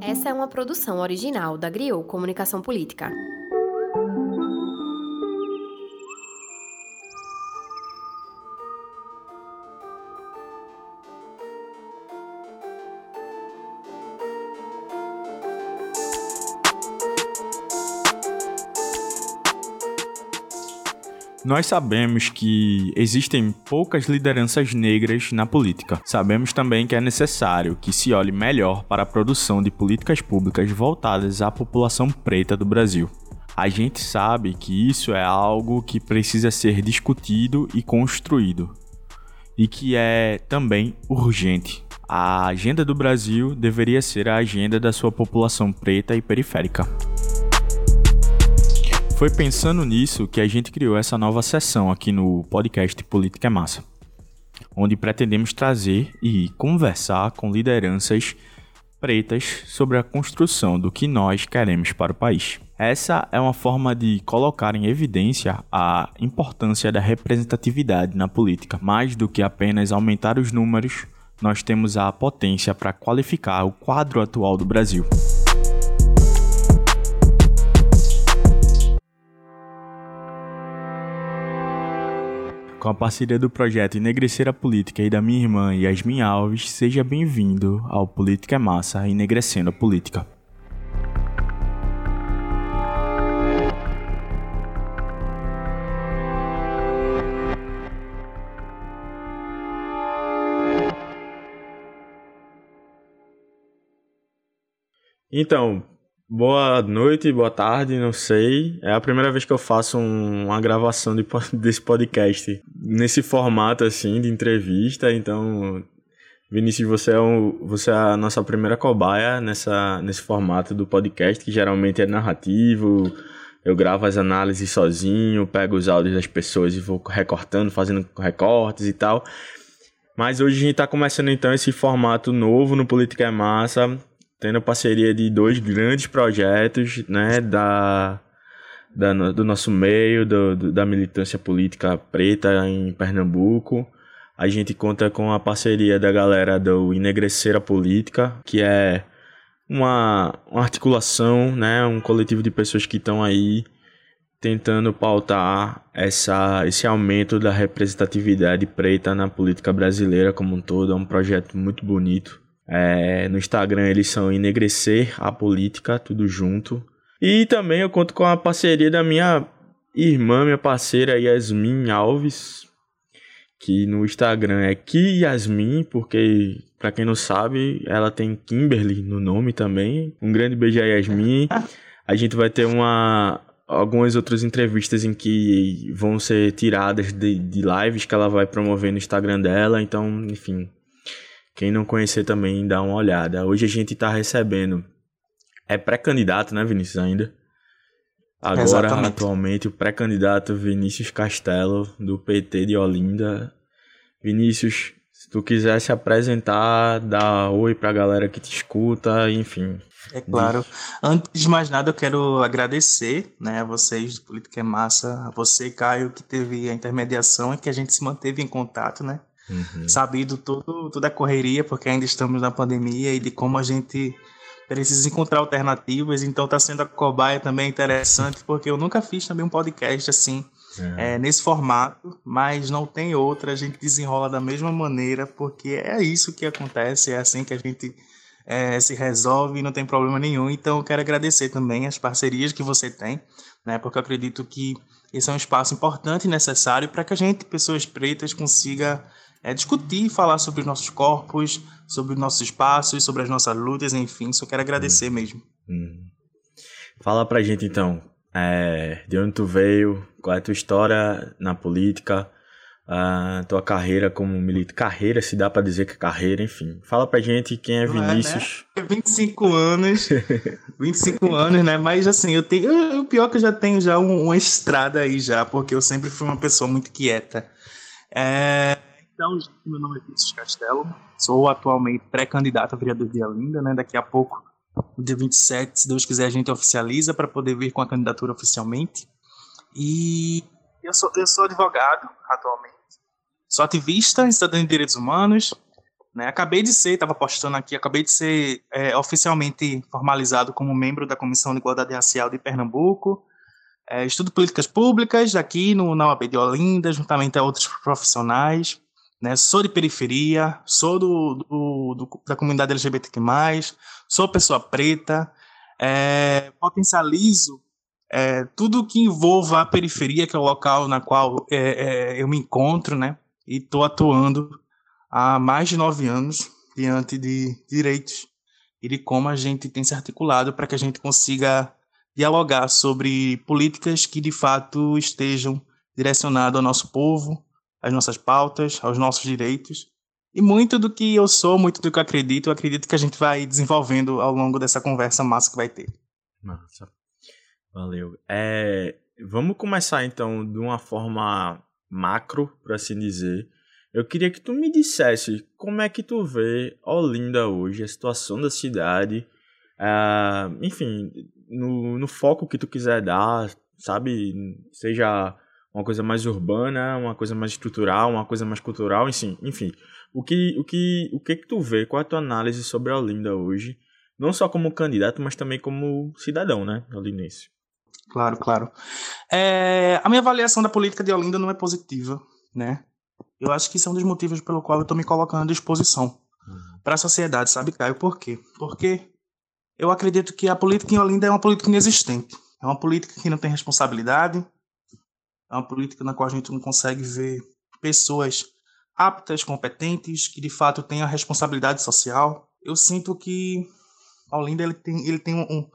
Essa é uma produção original da Griot Comunicação Política. Nós sabemos que existem poucas lideranças negras na política. Sabemos também que é necessário que se olhe melhor para a produção de políticas públicas voltadas à população preta do Brasil. A gente sabe que isso é algo que precisa ser discutido e construído, e que é também urgente. A agenda do Brasil deveria ser a agenda da sua população preta e periférica. Foi pensando nisso que a gente criou essa nova sessão aqui no podcast Política é Massa, onde pretendemos trazer e conversar com lideranças pretas sobre a construção do que nós queremos para o país. Essa é uma forma de colocar em evidência a importância da representatividade na política. Mais do que apenas aumentar os números, nós temos a potência para qualificar o quadro atual do Brasil. Com a parceria do projeto Enegrecer a Política e da minha irmã Yasmin Alves, seja bem-vindo ao Política é Massa Enegrecendo a Política. Então, Boa noite, boa tarde, não sei. É a primeira vez que eu faço um, uma gravação de, desse podcast nesse formato assim de entrevista, então Vinícius, você é, um, você é a nossa primeira cobaia nessa, nesse formato do podcast, que geralmente é narrativo. Eu gravo as análises sozinho, pego os áudios das pessoas e vou recortando, fazendo recortes e tal. Mas hoje a gente está começando então esse formato novo no Política é Massa, tendo parceria de dois grandes projetos, né, da, da do nosso meio, do, do, da militância política preta em Pernambuco. A gente conta com a parceria da galera do Enegrecer a Política, que é uma, uma articulação, né, um coletivo de pessoas que estão aí tentando pautar essa, esse aumento da representatividade preta na política brasileira como um todo. É um projeto muito bonito é, no Instagram eles são Enegrecer a Política, tudo junto. E também eu conto com a parceria da minha irmã, minha parceira Yasmin Alves, que no Instagram é Ki Yasmin, porque para quem não sabe, ela tem Kimberly no nome também. Um grande beijo a Yasmin. A gente vai ter uma algumas outras entrevistas em que vão ser tiradas de, de lives que ela vai promover no Instagram dela, então, enfim, quem não conhecer também, dá uma olhada. Hoje a gente está recebendo. É pré-candidato, né, Vinícius, ainda? Agora, Exatamente. atualmente, o pré-candidato Vinícius Castelo, do PT de Olinda. Vinícius, se tu quiser se apresentar, dar oi pra galera que te escuta, enfim. É claro. Antes de mais nada, eu quero agradecer né, a vocês do Política é Massa, a você, Caio, que teve a intermediação e que a gente se manteve em contato, né? Uhum. Sabido tudo, toda a correria, porque ainda estamos na pandemia e de como a gente precisa encontrar alternativas. Então está sendo a cobaia também interessante, porque eu nunca fiz também um podcast assim, é. É, nesse formato, mas não tem outra. A gente desenrola da mesma maneira, porque é isso que acontece, é assim que a gente é, se resolve, não tem problema nenhum. Então eu quero agradecer também as parcerias que você tem, né? Porque eu acredito que esse é um espaço importante e necessário para que a gente, pessoas pretas, consiga é, discutir e falar sobre os nossos corpos, sobre os nossos espaços, sobre as nossas lutas, enfim. Só quero agradecer hum. mesmo. Hum. Fala pra gente então, é, de onde tu veio, qual é a tua história na política, a tua carreira como militante. Carreira, se dá para dizer que é carreira, enfim. Fala pra gente quem é Vinícius. É, né? 25 anos. 25 anos, né? Mas assim, eu tenho. O pior é que eu já tenho já uma estrada aí já, porque eu sempre fui uma pessoa muito quieta. É, então, gente, meu nome é Vinícius Castelo, sou atualmente pré-candidato a vereador de Olinda, né? Daqui a pouco, no dia 27, se Deus quiser, a gente oficializa para poder vir com a candidatura oficialmente. E eu sou, eu sou advogado atualmente, sou ativista em cidadania de direitos humanos. Né? Acabei de ser, estava postando aqui, acabei de ser é, oficialmente formalizado como membro da Comissão de Igualdade Racial de Pernambuco. É, estudo políticas públicas aqui no, na UAB de Olinda, juntamente a outros profissionais. Né? Sou de periferia, sou do, do, do da comunidade LGBTQ+, sou pessoa preta, é, potencializo é, tudo que envolva a periferia, que é o local na qual é, é, eu me encontro, né? E estou atuando há mais de nove anos diante de direitos e de como a gente tem se articulado para que a gente consiga dialogar sobre políticas que de fato estejam direcionadas ao nosso povo, às nossas pautas, aos nossos direitos. E muito do que eu sou, muito do que eu acredito, eu acredito que a gente vai desenvolvendo ao longo dessa conversa massa que vai ter. Massa. Valeu. É, vamos começar então de uma forma macro, por assim dizer. Eu queria que tu me dissesse como é que tu vê Olinda hoje, a situação da cidade, uh, enfim, no, no foco que tu quiser dar, sabe? Seja uma coisa mais urbana, uma coisa mais estrutural, uma coisa mais cultural, enfim, enfim. O que, o que, o que que tu vê? Qual é a tua análise sobre a Olinda hoje? Não só como candidato, mas também como cidadão, né, olindense. Claro, claro. É, a minha avaliação da política de Olinda não é positiva, né? Eu acho que isso é um dos motivos pelo qual eu estou me colocando à disposição uhum. para a sociedade, sabe, Caio? Por quê? Porque eu acredito que a política em Olinda é uma política inexistente. É uma política que não tem responsabilidade, é uma política na qual a gente não consegue ver pessoas aptas, competentes, que de fato tenham responsabilidade social. Eu sinto que Olinda ele tem, ele tem um,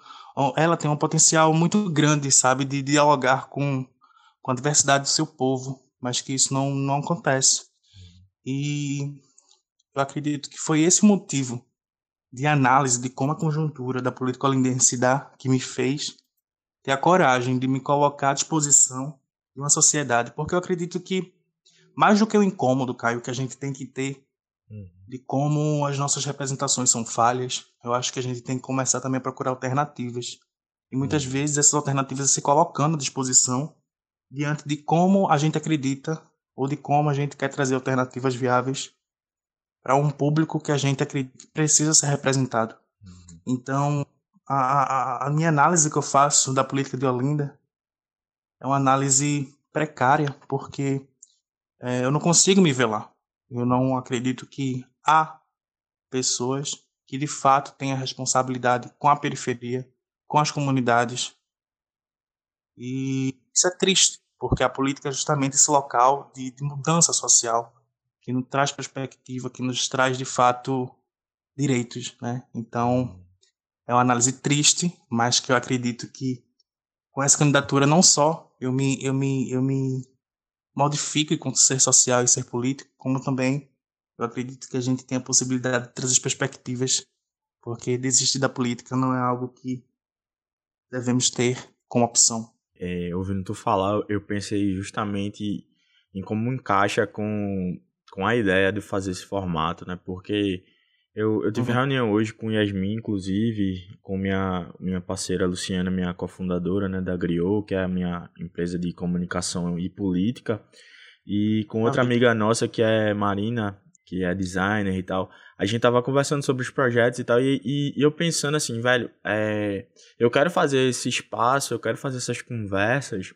ela tem um potencial muito grande, sabe, de dialogar com, com a diversidade do seu povo, mas que isso não, não acontece. E eu acredito que foi esse motivo de análise de como a conjuntura da política olindense se dá que me fez ter a coragem de me colocar à disposição de uma sociedade, porque eu acredito que mais do que o incômodo, Caio, que a gente tem que ter Uhum. de como as nossas representações são falhas. Eu acho que a gente tem que começar também a procurar alternativas. E muitas uhum. vezes essas alternativas se colocando à disposição diante de como a gente acredita ou de como a gente quer trazer alternativas viáveis para um público que a gente acredita precisa ser representado. Uhum. Então, a, a, a minha análise que eu faço da política de Olinda é uma análise precária, porque é, eu não consigo me ver lá. Eu não acredito que há pessoas que de fato a responsabilidade com a periferia, com as comunidades. E isso é triste, porque a política é justamente esse local de, de mudança social, que nos traz perspectiva, que nos traz de fato direitos, né? Então, é uma análise triste, mas que eu acredito que com essa candidatura não só eu me eu me eu me modifica enquanto ser social e ser político, como também eu acredito que a gente tem a possibilidade de trazer perspectivas, porque desistir da política não é algo que devemos ter como opção. É, ouvindo tu falar, eu pensei justamente em como encaixa com, com a ideia de fazer esse formato, né? Porque eu, eu tive uhum. reunião hoje com Yasmin, inclusive, com minha, minha parceira Luciana, minha cofundadora né, da Griot, que é a minha empresa de comunicação e política, e com outra amiga nossa que é Marina, que é designer e tal. A gente tava conversando sobre os projetos e tal, e, e, e eu pensando assim, velho, é, eu quero fazer esse espaço, eu quero fazer essas conversas,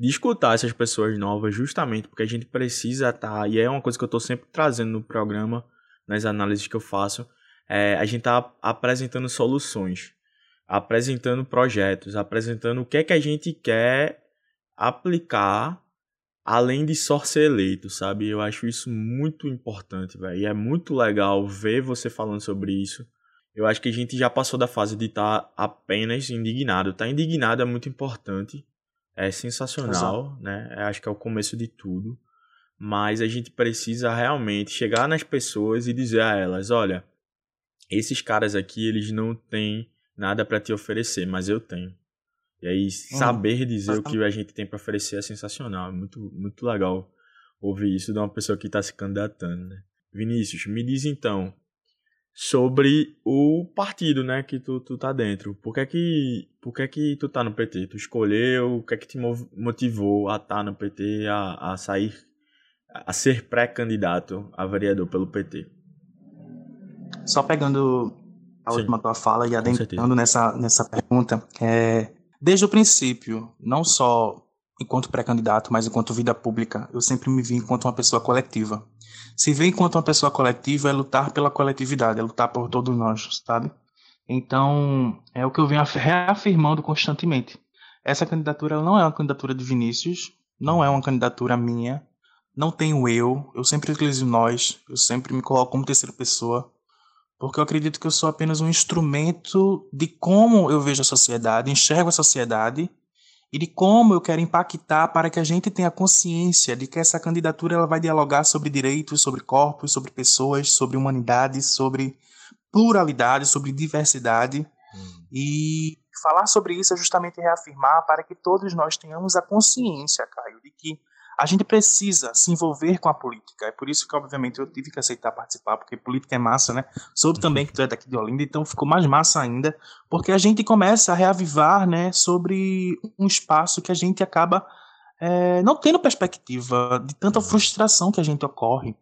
de escutar essas pessoas novas, justamente porque a gente precisa estar, tá, e é uma coisa que eu tô sempre trazendo no programa, nas análises que eu faço, é, a gente está apresentando soluções, apresentando projetos, apresentando o que é que a gente quer aplicar além de só ser eleito, sabe? Eu acho isso muito importante, velho. E é muito legal ver você falando sobre isso. Eu acho que a gente já passou da fase de estar tá apenas indignado. Estar tá indignado é muito importante. É sensacional, Exato. né? Eu acho que é o começo de tudo mas a gente precisa realmente chegar nas pessoas e dizer a elas, olha, esses caras aqui, eles não têm nada para te oferecer, mas eu tenho. E aí hum. saber dizer o que a gente tem para oferecer é sensacional, é muito muito legal ouvir isso de uma pessoa que está se candidatando, né? Vinícius, me diz então sobre o partido, né, que tu, tu tá dentro. Por que que, por que que tu tá no PT? Tu escolheu, o que é que te motivou a estar tá no PT, a, a sair a ser pré-candidato a vereador pelo PT? Só pegando a Sim, última tua fala e adentrando nessa, nessa pergunta, é, desde o princípio, não só enquanto pré-candidato, mas enquanto vida pública, eu sempre me vi enquanto uma pessoa coletiva. Se ver enquanto uma pessoa coletiva é lutar pela coletividade, é lutar por todos nós, sabe? Então, é o que eu venho reafirmando constantemente. Essa candidatura não é uma candidatura de Vinícius, não é uma candidatura minha, não tenho eu, eu sempre utilizo nós, eu sempre me coloco como terceira pessoa, porque eu acredito que eu sou apenas um instrumento de como eu vejo a sociedade, enxergo a sociedade e de como eu quero impactar para que a gente tenha consciência de que essa candidatura ela vai dialogar sobre direitos, sobre corpos, sobre pessoas, sobre humanidade, sobre pluralidade, sobre diversidade. Hum. E falar sobre isso é justamente reafirmar para que todos nós tenhamos a consciência, Caio, de que a gente precisa se envolver com a política. É por isso que, obviamente, eu tive que aceitar participar, porque política é massa, né? Soube também que tu é daqui de Olinda, então ficou mais massa ainda, porque a gente começa a reavivar, né, sobre um espaço que a gente acaba é, não tendo perspectiva de tanta frustração que a gente ocorre,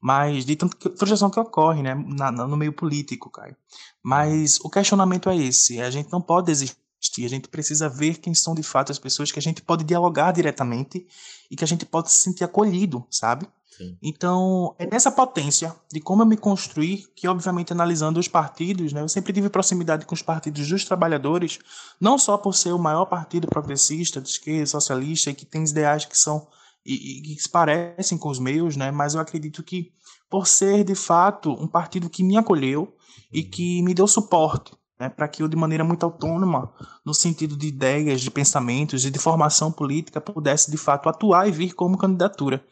mas de tanta frustração que ocorre, né, na, no meio político, Caio. Mas o questionamento é esse: a gente não pode desistir a gente precisa ver quem são de fato as pessoas que a gente pode dialogar diretamente e que a gente pode se sentir acolhido, sabe? Sim. Então, é nessa potência de como eu me construí, que obviamente analisando os partidos, né, eu sempre tive proximidade com os partidos dos trabalhadores, não só por ser o maior partido progressista, de esquerda, socialista, e que tem ideais que são e, e que se parecem com os meus, né, mas eu acredito que por ser de fato um partido que me acolheu e uhum. que me deu suporte, né, para que eu, de maneira muito autônoma, no sentido de ideias, de pensamentos e de formação política, pudesse de fato atuar e vir como candidatura.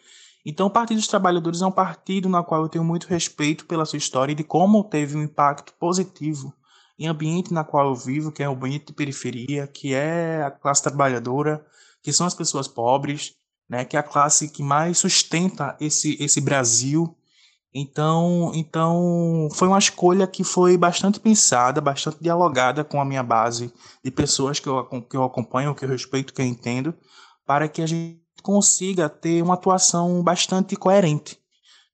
Então, o Partido dos Trabalhadores é um partido na qual eu tenho muito respeito pela sua história e de como teve um impacto positivo em ambiente na qual eu vivo, que é o ambiente de periferia, que é a classe trabalhadora, que são as pessoas pobres, né, que é a classe que mais sustenta esse, esse Brasil então, então foi uma escolha que foi bastante pensada, bastante dialogada com a minha base de pessoas que eu, que eu acompanho, que eu respeito, que eu entendo, para que a gente consiga ter uma atuação bastante coerente,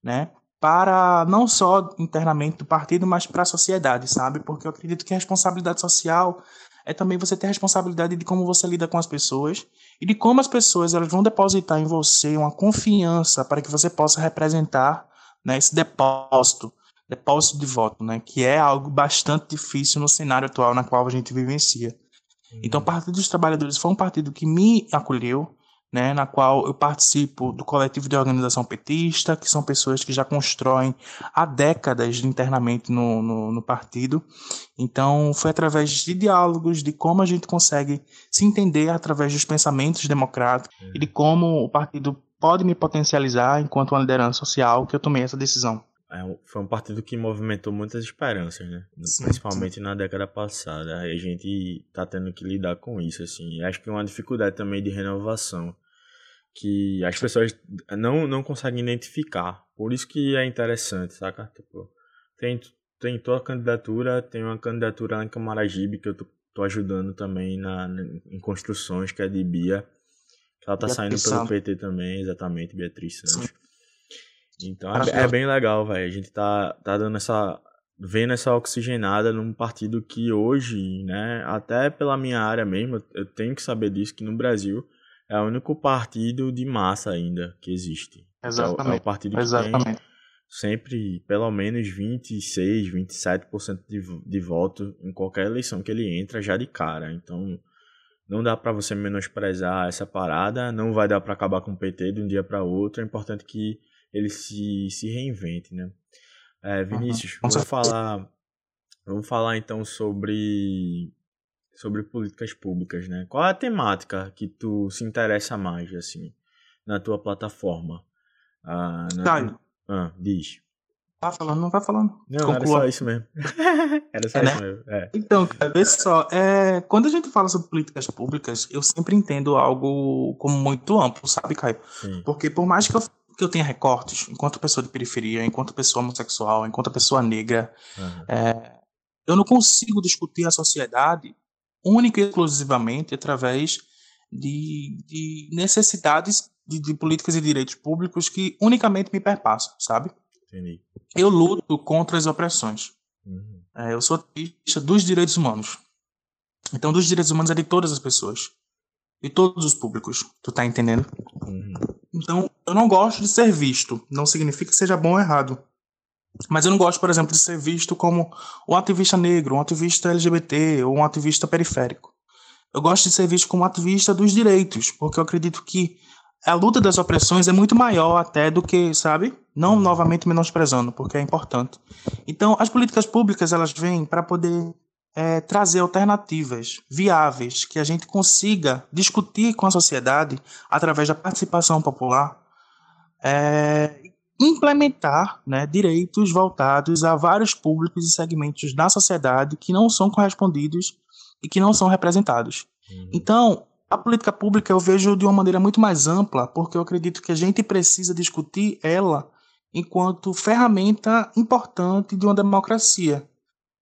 né? Para não só internamente do partido, mas para a sociedade, sabe? Porque eu acredito que a responsabilidade social é também você ter responsabilidade de como você lida com as pessoas e de como as pessoas elas vão depositar em você uma confiança para que você possa representar né, esse depósito, depósito de voto, né, que é algo bastante difícil no cenário atual na qual a gente vivencia. Uhum. Então, o Partido dos Trabalhadores foi um partido que me acolheu, né, na qual eu participo do coletivo de organização petista, que são pessoas que já constroem há décadas internamente no, no, no, partido. Então, foi através de diálogos, de como a gente consegue se entender através dos pensamentos democráticos e de como o partido pode me potencializar enquanto uma liderança social que eu tomei essa decisão. É, foi um partido que movimentou muitas esperanças, né? Sim, Principalmente sim. na década passada. A gente tá tendo que lidar com isso, assim. Acho que é uma dificuldade também de renovação que as pessoas não, não conseguem identificar. Por isso que é interessante, saca? Tipo, tem, tem tua candidatura, tem uma candidatura lá em Camaragibe que eu tô, tô ajudando também na, em construções, que é de Bia. Ela tá saindo pelo PT também, exatamente, Beatriz Santos. Então é, é, bem legal, velho. A gente tá, tá dando essa. vendo essa oxigenada num partido que hoje, né, até pela minha área mesmo, eu tenho que saber disso, que no Brasil é o único partido de massa ainda que existe. Exatamente. É o, é o partido que Exatamente. tem sempre pelo menos 26, 27% de, de voto em qualquer eleição que ele entra já de cara. Então não dá para você menosprezar essa parada, não vai dar para acabar com o PT de um dia para outro. É importante que ele se, se reinvente, né? É, Vinícius, uhum. vamos falar, vamos falar então sobre sobre políticas públicas, né? Qual é a temática que tu se interessa mais, assim, na tua plataforma? Ah, na... Ah, diz. Tá falando, não vai falando. Não, Conclua. era só isso mesmo. era só é, isso né? mesmo. É. Então, vê só, é, quando a gente fala sobre políticas públicas, eu sempre entendo algo como muito amplo, sabe, Caio? Sim. Porque por mais que eu, que eu tenha recortes, enquanto pessoa de periferia, enquanto pessoa homossexual, enquanto pessoa negra, uhum. é, eu não consigo discutir a sociedade única e exclusivamente através de, de necessidades de, de políticas e direitos públicos que unicamente me perpassam, sabe? Entendi. Eu luto contra as opressões. Uhum. É, eu sou ativista dos direitos humanos. Então, dos direitos humanos é de todas as pessoas. De todos os públicos. Tu tá entendendo? Uhum. Então, eu não gosto de ser visto. Não significa que seja bom ou errado. Mas eu não gosto, por exemplo, de ser visto como um ativista negro, um ativista LGBT ou um ativista periférico. Eu gosto de ser visto como ativista dos direitos, porque eu acredito que a luta das opressões é muito maior até do que, sabe? Não novamente menosprezando, porque é importante. Então, as políticas públicas elas vêm para poder é, trazer alternativas viáveis que a gente consiga discutir com a sociedade através da participação popular, é, implementar né, direitos voltados a vários públicos e segmentos da sociedade que não são correspondidos e que não são representados. Uhum. Então, a política pública eu vejo de uma maneira muito mais ampla, porque eu acredito que a gente precisa discutir ela enquanto ferramenta importante de uma democracia.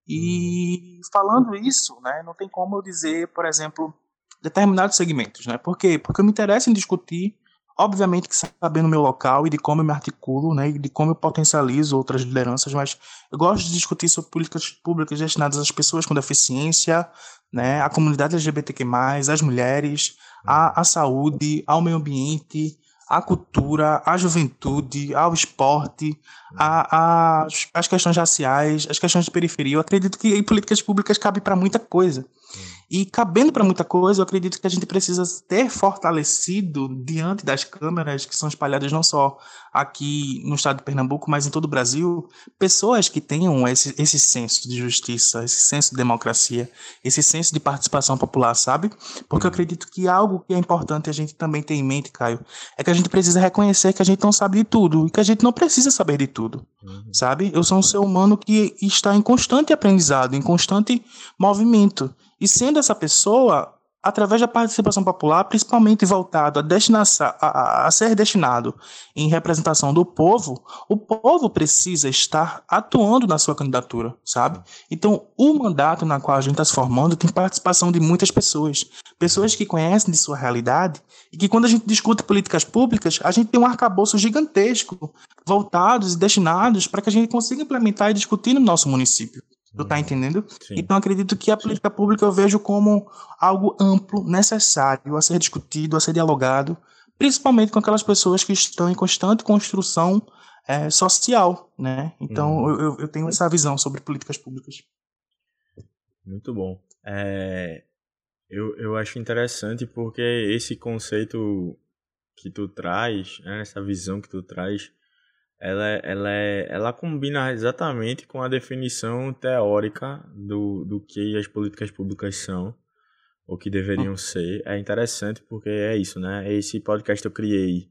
E uhum. falando isso, né, não tem como eu dizer, por exemplo, determinados segmentos, né? Por quê? Porque eu me interesso em discutir Obviamente que sabendo o meu local e de como eu me articulo, né, e de como eu potencializo outras lideranças, mas eu gosto de discutir sobre políticas públicas destinadas às pessoas com deficiência, né, à comunidade LGBTQ+, às mulheres, à, à saúde, ao meio ambiente, à cultura, à juventude, ao esporte, às as questões raciais, as questões de periferia. Eu acredito que em políticas públicas cabe para muita coisa. E cabendo para muita coisa, eu acredito que a gente precisa ter fortalecido diante das câmeras que são espalhadas não só aqui no estado de Pernambuco, mas em todo o Brasil, pessoas que tenham esse, esse senso de justiça, esse senso de democracia, esse senso de participação popular, sabe? Porque eu acredito que algo que é importante a gente também ter em mente, Caio, é que a gente precisa reconhecer que a gente não sabe de tudo e que a gente não precisa saber de tudo, uhum. sabe? Eu sou um ser humano que está em constante aprendizado, em constante movimento. E sendo essa pessoa, através da participação popular, principalmente voltado a, a, a, ser destinado em representação do povo, o povo precisa estar atuando na sua candidatura, sabe? Então, o mandato na qual a gente está se formando tem participação de muitas pessoas, pessoas que conhecem de sua realidade e que quando a gente discute políticas públicas, a gente tem um arcabouço gigantesco voltados e destinados para que a gente consiga implementar e discutir no nosso município. Tu tá entendendo? Sim. Então acredito que a política pública eu vejo como algo amplo, necessário a ser discutido, a ser dialogado, principalmente com aquelas pessoas que estão em constante construção é, social, né? Então uhum. eu, eu tenho essa visão sobre políticas públicas. Muito bom. É, eu, eu acho interessante porque esse conceito que tu traz, né, essa visão que tu traz, ela, ela, é, ela combina exatamente com a definição teórica do, do que as políticas públicas são, ou que deveriam ser. É interessante porque é isso, né? Esse podcast eu criei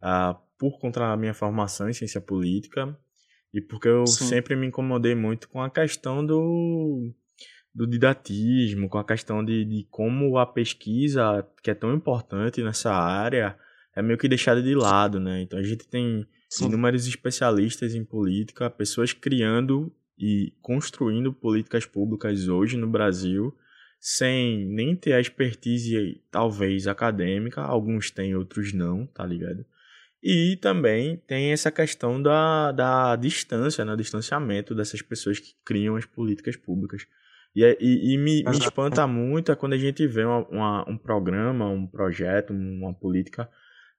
uh, por conta da minha formação em ciência política e porque eu Sim. sempre me incomodei muito com a questão do, do didatismo, com a questão de, de como a pesquisa, que é tão importante nessa área, é meio que deixada de lado, né? Então a gente tem Sim. inúmeros especialistas em política, pessoas criando e construindo políticas públicas hoje no Brasil, sem nem ter a expertise, talvez, acadêmica, alguns têm, outros não, tá ligado? E também tem essa questão da, da distância, né? distanciamento dessas pessoas que criam as políticas públicas. E, é, e, e me, me, espanta muito é quando a gente vê uma, uma, um programa, um projeto, uma política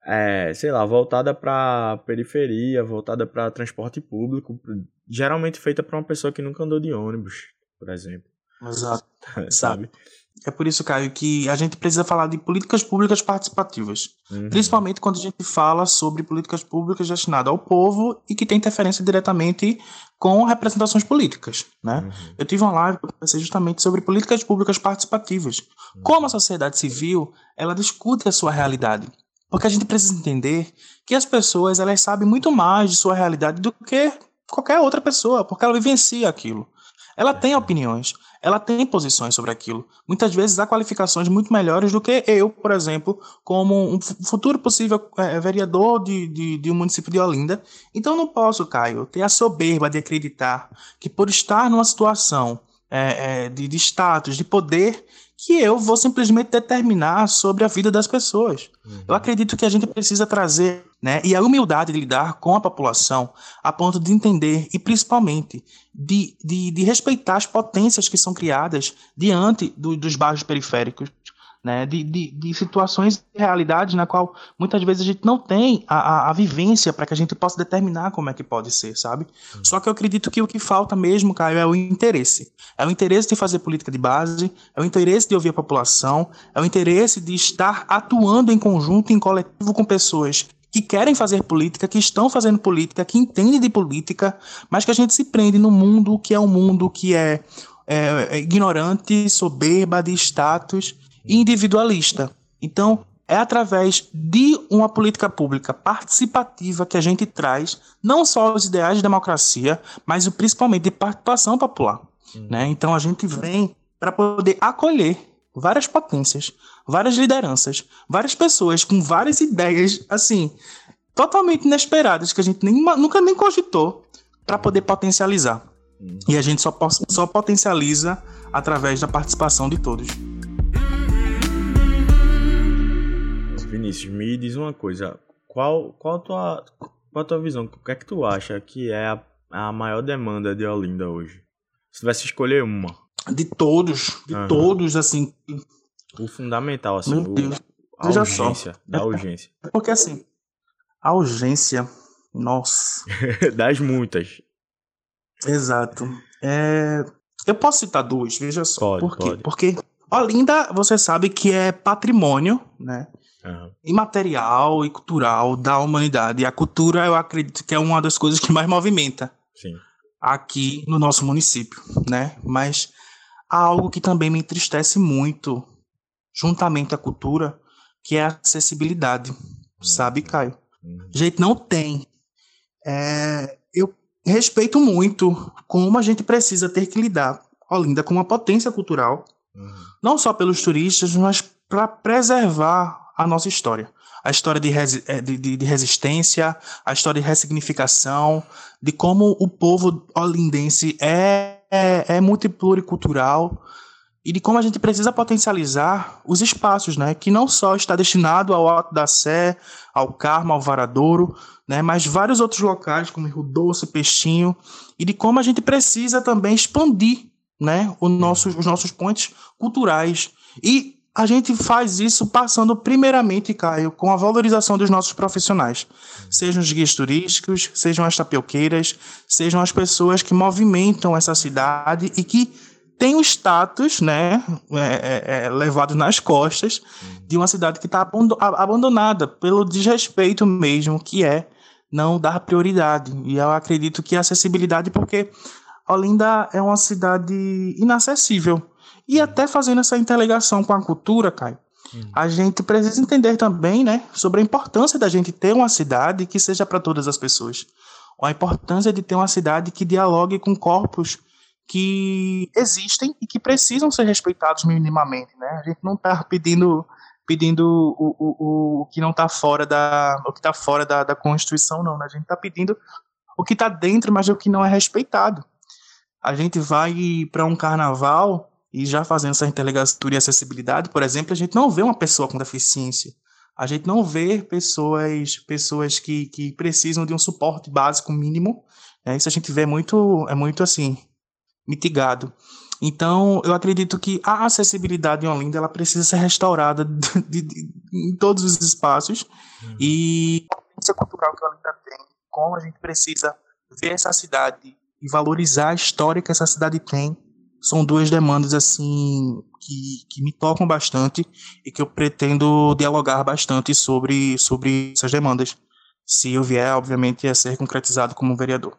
é, sei lá, voltada para periferia, voltada para transporte público, geralmente feita para uma pessoa que nunca andou de ônibus, por exemplo. Exato. Sabe? É por isso, Caio, que a gente precisa falar de políticas públicas participativas. Uhum. Principalmente quando a gente fala sobre políticas públicas destinadas ao povo e que tem interferência diretamente com representações políticas. Né? Uhum. Eu tive uma live que eu conversei justamente sobre políticas públicas participativas. Uhum. Como a sociedade civil ela discute a sua realidade. Porque a gente precisa entender que as pessoas elas sabem muito mais de sua realidade do que qualquer outra pessoa, porque ela vivencia aquilo. Ela tem opiniões, ela tem posições sobre aquilo. Muitas vezes há qualificações muito melhores do que eu, por exemplo, como um futuro possível é, vereador de, de, de um município de Olinda. Então não posso, Caio, ter a soberba de acreditar que por estar numa situação é, é, de, de status, de poder, que eu vou simplesmente determinar sobre a vida das pessoas. Uhum. Eu acredito que a gente precisa trazer, né, e a humildade de lidar com a população a ponto de entender e principalmente de, de, de respeitar as potências que são criadas diante do, dos bairros periféricos né, de, de, de, situações e realidades na qual muitas vezes a gente não tem a, a, a vivência para que a gente possa determinar como é que pode ser, sabe? Uhum. Só que eu acredito que o que falta mesmo, Caio, é o interesse. É o interesse de fazer política de base, é o interesse de ouvir a população, é o interesse de estar atuando em conjunto, em coletivo com pessoas que querem fazer política, que estão fazendo política, que entendem de política, mas que a gente se prende no mundo que é um mundo que é, é, é ignorante, soberba, de status individualista. Então, é através de uma política pública participativa que a gente traz não só os ideais de democracia, mas principalmente de participação popular. Uhum. Né? Então, a gente vem para poder acolher várias potências, várias lideranças, várias pessoas com várias ideias, assim, totalmente inesperadas, que a gente nem, nunca nem cogitou, para poder potencializar. Uhum. E a gente só, só potencializa através da participação de todos. Vinícius, me diz uma coisa. Qual, qual, a tua, qual a tua visão? O que é que tu acha que é a, a maior demanda de Olinda hoje? Se tivesse escolher uma. De todos, de uhum. todos, assim. O fundamental, assim. Meu Deus. O, a Veja urgência, só. da urgência. Porque assim, a urgência, nossa. das muitas. Exato. É... Eu posso citar duas, veja só. Pode, Por quê? Pode. Porque Olinda, você sabe que é patrimônio, né? Uhum. imaterial e cultural da humanidade. E a cultura, eu acredito que é uma das coisas que mais movimenta Sim. aqui no nosso município, né? Mas há algo que também me entristece muito, juntamente à cultura, que é a acessibilidade, uhum. sabe, Caio? Uhum. A gente não tem. É, eu respeito muito como a gente precisa ter que lidar, Olinda, com uma potência cultural, uhum. não só pelos turistas, mas para preservar a nossa história. A história de, resi eh, de, de, de, resistência, a história de ressignificação, de como o povo olindense é, é, é multipluricultural e de como a gente precisa potencializar os espaços, né? Que não só está destinado ao Alto da Sé, ao Carmo, ao Varadouro, né? Mas vários outros locais, como Rio Doce, Peixinho, e de como a gente precisa também expandir, né? O nosso, os nossos pontos culturais. E a gente faz isso passando primeiramente, Caio, com a valorização dos nossos profissionais. Sejam os guias turísticos, sejam as tapioqueiras, sejam as pessoas que movimentam essa cidade e que têm o status, né, é, é, é, levado nas costas de uma cidade que está abandonada pelo desrespeito mesmo, que é não dar prioridade. E eu acredito que a acessibilidade, porque Olinda é uma cidade inacessível e até fazendo essa interligação com a cultura, Caio, hum. a gente precisa entender também né, sobre a importância da gente ter uma cidade que seja para todas as pessoas. A importância de ter uma cidade que dialogue com corpos que existem e que precisam ser respeitados minimamente. Né? A gente não está pedindo pedindo o, o, o que não está fora da o que está fora da, da Constituição não né? a gente está pedindo o que está dentro mas o que não é respeitado a gente vai para um carnaval e já fazendo essa interligatura e acessibilidade, por exemplo, a gente não vê uma pessoa com deficiência. A gente não vê pessoas, pessoas que, que precisam de um suporte básico mínimo. Né? Isso a gente vê muito, é muito assim, mitigado. Então, eu acredito que a acessibilidade em Olinda ela precisa ser restaurada de, de, de, em todos os espaços. Uhum. E a potência cultural que Olinda tem, como a gente precisa ver essa cidade e valorizar a história que essa cidade tem, são duas demandas assim que, que me tocam bastante e que eu pretendo dialogar bastante sobre, sobre essas demandas. Se eu vier, obviamente, a ser concretizado como vereador.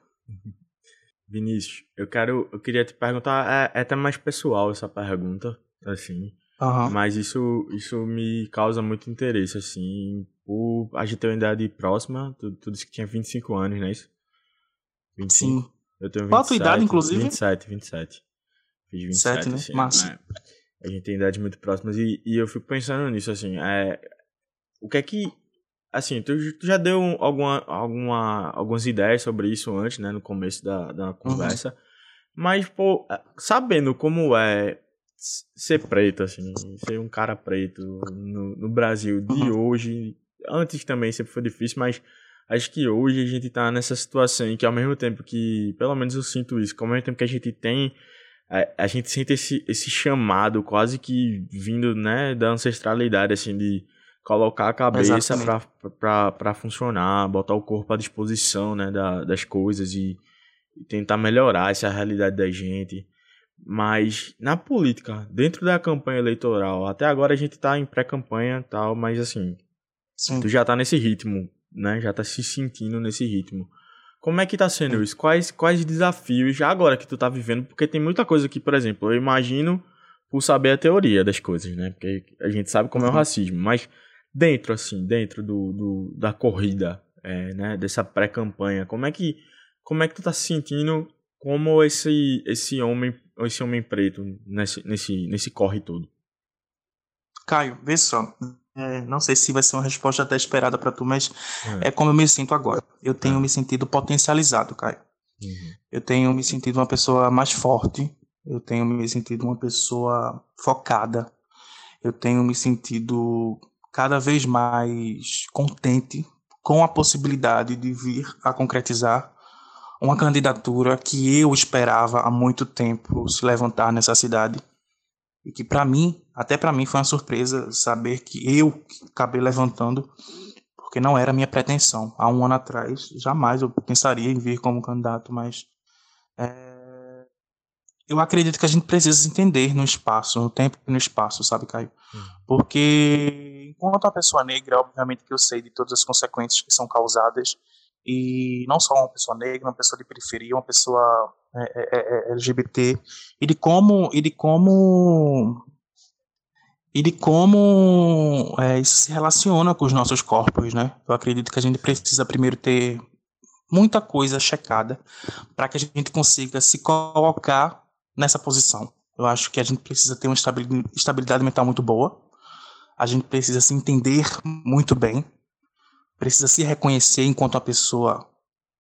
Vinícius, eu quero, eu queria te perguntar, é, é até mais pessoal essa pergunta, assim, uhum. mas isso, isso me causa muito interesse, assim, por a gente ter uma idade próxima, tu, tu disse que tinha 25 anos, não é isso? 25. Sim. Eu tenho 27, Qual a tua idade, inclusive? 27, 27. Fiz 27, 7, né? assim, Massa. Né? A gente tem idades muito próximas e, e eu fico pensando nisso, assim, é, o que é que, assim, tu, tu já deu alguma, alguma, algumas ideias sobre isso antes, né, no começo da, da conversa, uhum. mas, pô, sabendo como é ser preto, assim, ser um cara preto no, no Brasil de uhum. hoje. Antes também sempre foi difícil, mas acho que hoje a gente tá nessa situação em que ao mesmo tempo que, pelo menos eu sinto isso, ao mesmo tempo que a gente tem, a, a gente sente esse, esse chamado quase que vindo, né, da ancestralidade, assim, de colocar a cabeça para funcionar, botar o corpo à disposição, né, da, das coisas e, e tentar melhorar essa realidade da gente. Mas na política, dentro da campanha eleitoral, até agora a gente tá em pré-campanha tal, mas assim, Sim. tu já tá nesse ritmo, né? Já tá se sentindo nesse ritmo. Como é que tá sendo isso? Quais, quais desafios já agora que tu tá vivendo? Porque tem muita coisa que, por exemplo, eu imagino por saber a teoria das coisas, né? Porque a gente sabe como é o racismo, mas dentro, assim, dentro do, do da corrida, é, né? Dessa pré-campanha, como é que como é que tu tá se sentindo como esse esse homem esse homem preto nesse nesse nesse corre todo? Caio, vê só. É, não sei se vai ser uma resposta até esperada para tu, mas é. é. como eu me sinto agora. Eu tenho é. me sentido potencializado, Caio. Uhum. Eu tenho me sentido uma pessoa mais forte. Eu tenho me sentido uma pessoa focada. Eu tenho me sentido cada vez mais contente com a possibilidade de vir a concretizar uma candidatura que eu esperava há muito tempo se levantar nessa cidade e que para mim, até para mim foi uma surpresa saber que eu acabei levantando, porque não era minha pretensão. Há um ano atrás, jamais eu pensaria em vir como candidato, mas é, eu acredito que a gente precisa entender no espaço, no tempo e no espaço, sabe, Caio? Uhum. Porque enquanto a pessoa negra, obviamente que eu sei de todas as consequências que são causadas e não só uma pessoa negra, uma pessoa de periferia, uma pessoa é, é, é, é LGBT, e de como e de como e de como é, isso se relaciona com os nossos corpos, né? Eu acredito que a gente precisa primeiro ter muita coisa checada para que a gente consiga se colocar nessa posição. Eu acho que a gente precisa ter uma estabilidade mental muito boa. A gente precisa se entender muito bem precisa se reconhecer enquanto uma pessoa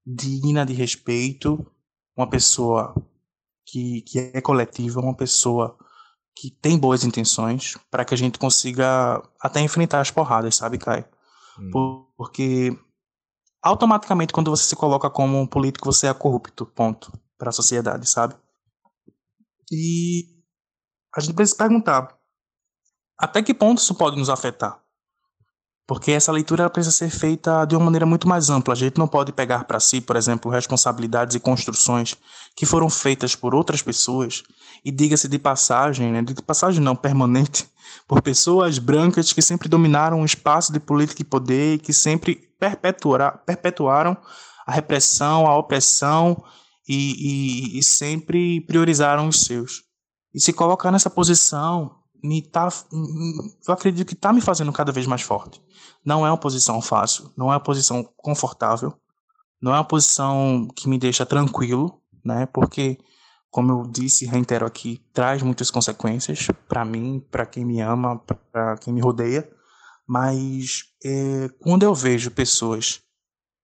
digna de respeito, uma pessoa que, que é coletiva, uma pessoa que tem boas intenções, para que a gente consiga até enfrentar as porradas, sabe, Caio? Hum. Porque automaticamente quando você se coloca como um político, você é corrupto, ponto, para a sociedade, sabe? E a gente precisa perguntar até que ponto isso pode nos afetar? Porque essa leitura precisa ser feita de uma maneira muito mais ampla. A gente não pode pegar para si, por exemplo, responsabilidades e construções que foram feitas por outras pessoas e diga-se de passagem, né, de passagem não permanente, por pessoas brancas que sempre dominaram o espaço de política e poder e que sempre perpetuaram a repressão, a opressão e, e, e sempre priorizaram os seus. E se colocar nessa posição me tá, eu acredito que está me fazendo cada vez mais forte. Não é uma posição fácil, não é uma posição confortável, não é uma posição que me deixa tranquilo, né? Porque, como eu disse reitero aqui, traz muitas consequências para mim, para quem me ama, para quem me rodeia. Mas é, quando eu vejo pessoas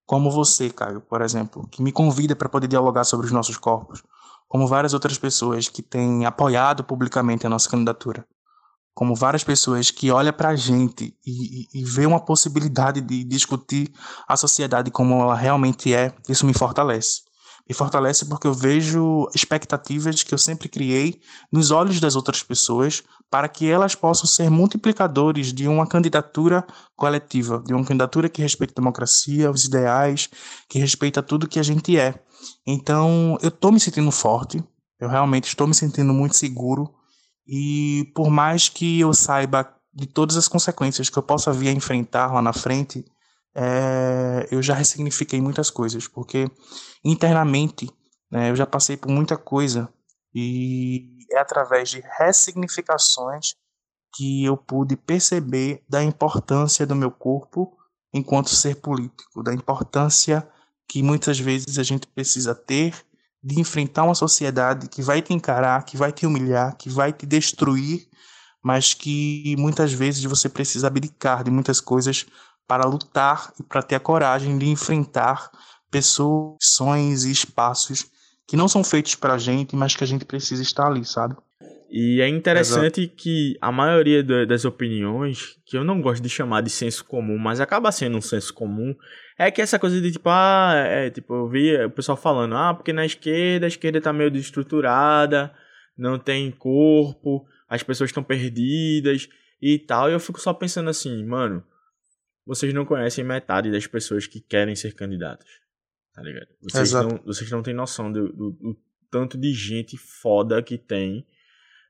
como você, Caio, por exemplo, que me convida para poder dialogar sobre os nossos corpos, como várias outras pessoas que têm apoiado publicamente a nossa candidatura, como várias pessoas que olham para a gente e, e, e vê uma possibilidade de discutir a sociedade como ela realmente é, isso me fortalece. Me fortalece porque eu vejo expectativas que eu sempre criei nos olhos das outras pessoas para que elas possam ser multiplicadores de uma candidatura coletiva, de uma candidatura que respeita a democracia, os ideais, que respeita tudo que a gente é. Então, eu estou me sentindo forte, eu realmente estou me sentindo muito seguro e por mais que eu saiba de todas as consequências que eu possa vir a enfrentar lá na frente, é, eu já ressignifiquei muitas coisas, porque internamente né, eu já passei por muita coisa e é através de ressignificações que eu pude perceber da importância do meu corpo enquanto ser político, da importância que muitas vezes a gente precisa ter de enfrentar uma sociedade que vai te encarar, que vai te humilhar, que vai te destruir, mas que muitas vezes você precisa abdicar de muitas coisas para lutar e para ter a coragem de enfrentar pessoas, sonhos e espaços que não são feitos para a gente, mas que a gente precisa estar ali, sabe? E é interessante Exato. que a maioria das opiniões, que eu não gosto de chamar de senso comum, mas acaba sendo um senso comum, é que essa coisa de tipo, ah, é, tipo, eu vi o pessoal falando, ah, porque na esquerda, a esquerda tá meio desestruturada, não tem corpo, as pessoas estão perdidas e tal. E eu fico só pensando assim, mano, vocês não conhecem metade das pessoas que querem ser candidatas. Tá ligado? Vocês, Exato. não, vocês não têm noção do, do, do tanto de gente foda que tem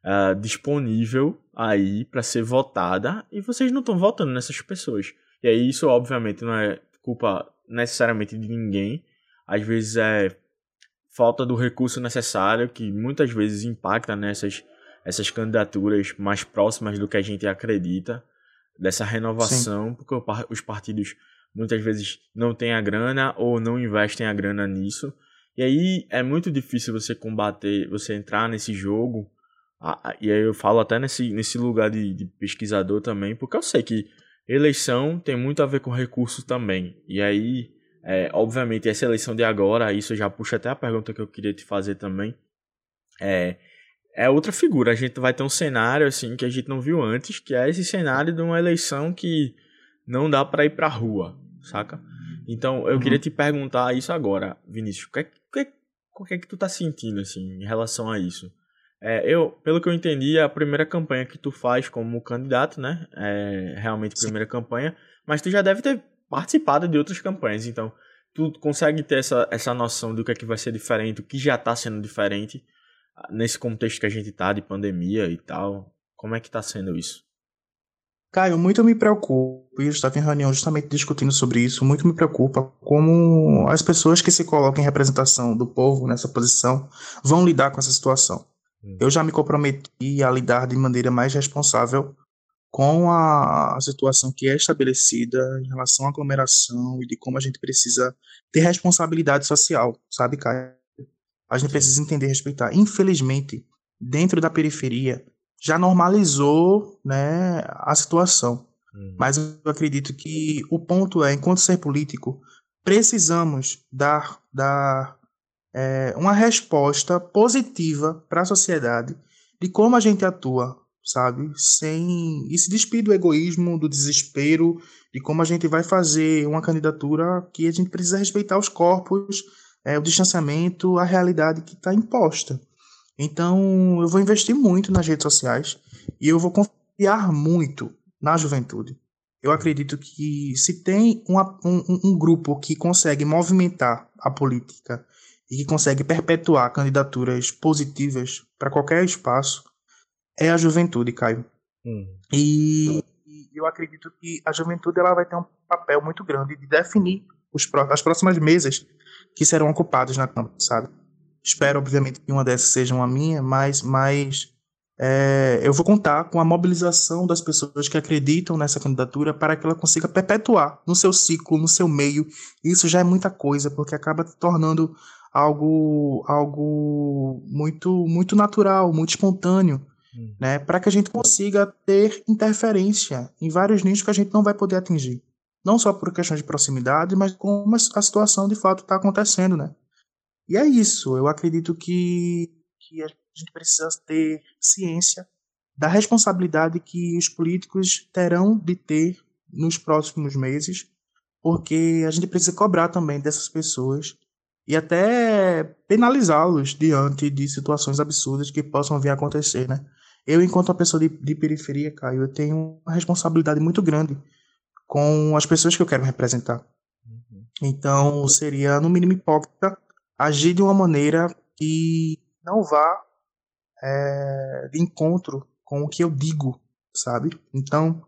uh, disponível aí para ser votada e vocês não estão votando nessas pessoas. E aí isso obviamente não é culpa necessariamente de ninguém. Às vezes é falta do recurso necessário que muitas vezes impacta nessas essas candidaturas mais próximas do que a gente acredita dessa renovação, Sim. porque os partidos muitas vezes não têm a grana ou não investem a grana nisso. E aí é muito difícil você combater, você entrar nesse jogo e aí eu falo até nesse, nesse lugar de, de pesquisador também, porque eu sei que eleição tem muito a ver com recurso também. E aí, é, obviamente, essa eleição de agora, isso já puxa até a pergunta que eu queria te fazer também. É, é outra figura. A gente vai ter um cenário assim que a gente não viu antes, que é esse cenário de uma eleição que não dá para ir para rua, saca? Então, eu uhum. queria te perguntar isso agora, Vinícius. O que, é, o, que, é, o que é que tu tá sentindo assim em relação a isso? É, eu, pelo que eu entendi, é a primeira campanha que tu faz como candidato, né? É realmente a primeira Sim. campanha, mas tu já deve ter participado de outras campanhas, então tu consegue ter essa, essa noção do que é que vai ser diferente, o que já está sendo diferente ah, nesse contexto que a gente está de pandemia e tal. Como é que está sendo isso? Caio, muito me preocupa, e eu estava em reunião justamente discutindo sobre isso, muito me preocupa como as pessoas que se colocam em representação do povo nessa posição vão lidar com essa situação. Eu já me comprometi a lidar de maneira mais responsável com a, situação que é estabelecida em relação à aglomeração e de como a gente precisa ter responsabilidade social, sabe, Caio? A gente precisa entender e respeitar. Infelizmente, dentro da periferia, já normalizou né, a situação. Hum. Mas eu acredito que o ponto é, enquanto ser político, precisamos dar, dar é, uma resposta positiva para a sociedade de como a gente atua, sabe? Sem e se despir do egoísmo, do desespero, de como a gente vai fazer uma candidatura que a gente precisa respeitar os corpos, é, o distanciamento, a realidade que está imposta. Então, eu vou investir muito nas redes sociais e eu vou confiar muito na juventude. Eu acredito que se tem uma, um, um grupo que consegue movimentar a política e que consegue perpetuar candidaturas positivas para qualquer espaço é a juventude, Caio. Hum. E eu acredito que a juventude ela vai ter um papel muito grande de definir os, as próximas mesas que serão ocupadas na Câmara, sabe? Espero, obviamente, que uma dessas seja a minha, mas, mas é, eu vou contar com a mobilização das pessoas que acreditam nessa candidatura para que ela consiga perpetuar no seu ciclo, no seu meio. Isso já é muita coisa, porque acaba tornando algo algo muito muito natural, muito espontâneo, hum. né? Para que a gente consiga ter interferência em vários nichos que a gente não vai poder atingir. Não só por questões de proximidade, mas como a situação de fato está acontecendo, né? E é isso. Eu acredito que, que a gente precisa ter ciência da responsabilidade que os políticos terão de ter nos próximos meses, porque a gente precisa cobrar também dessas pessoas e até penalizá-los diante de situações absurdas que possam vir a acontecer, né? Eu, enquanto uma pessoa de, de periferia, Caio, eu tenho uma responsabilidade muito grande com as pessoas que eu quero representar. Uhum. Então, seria, no mínimo, hipócrita agir de uma maneira que não vá é, de encontro com o que eu digo, sabe? Então,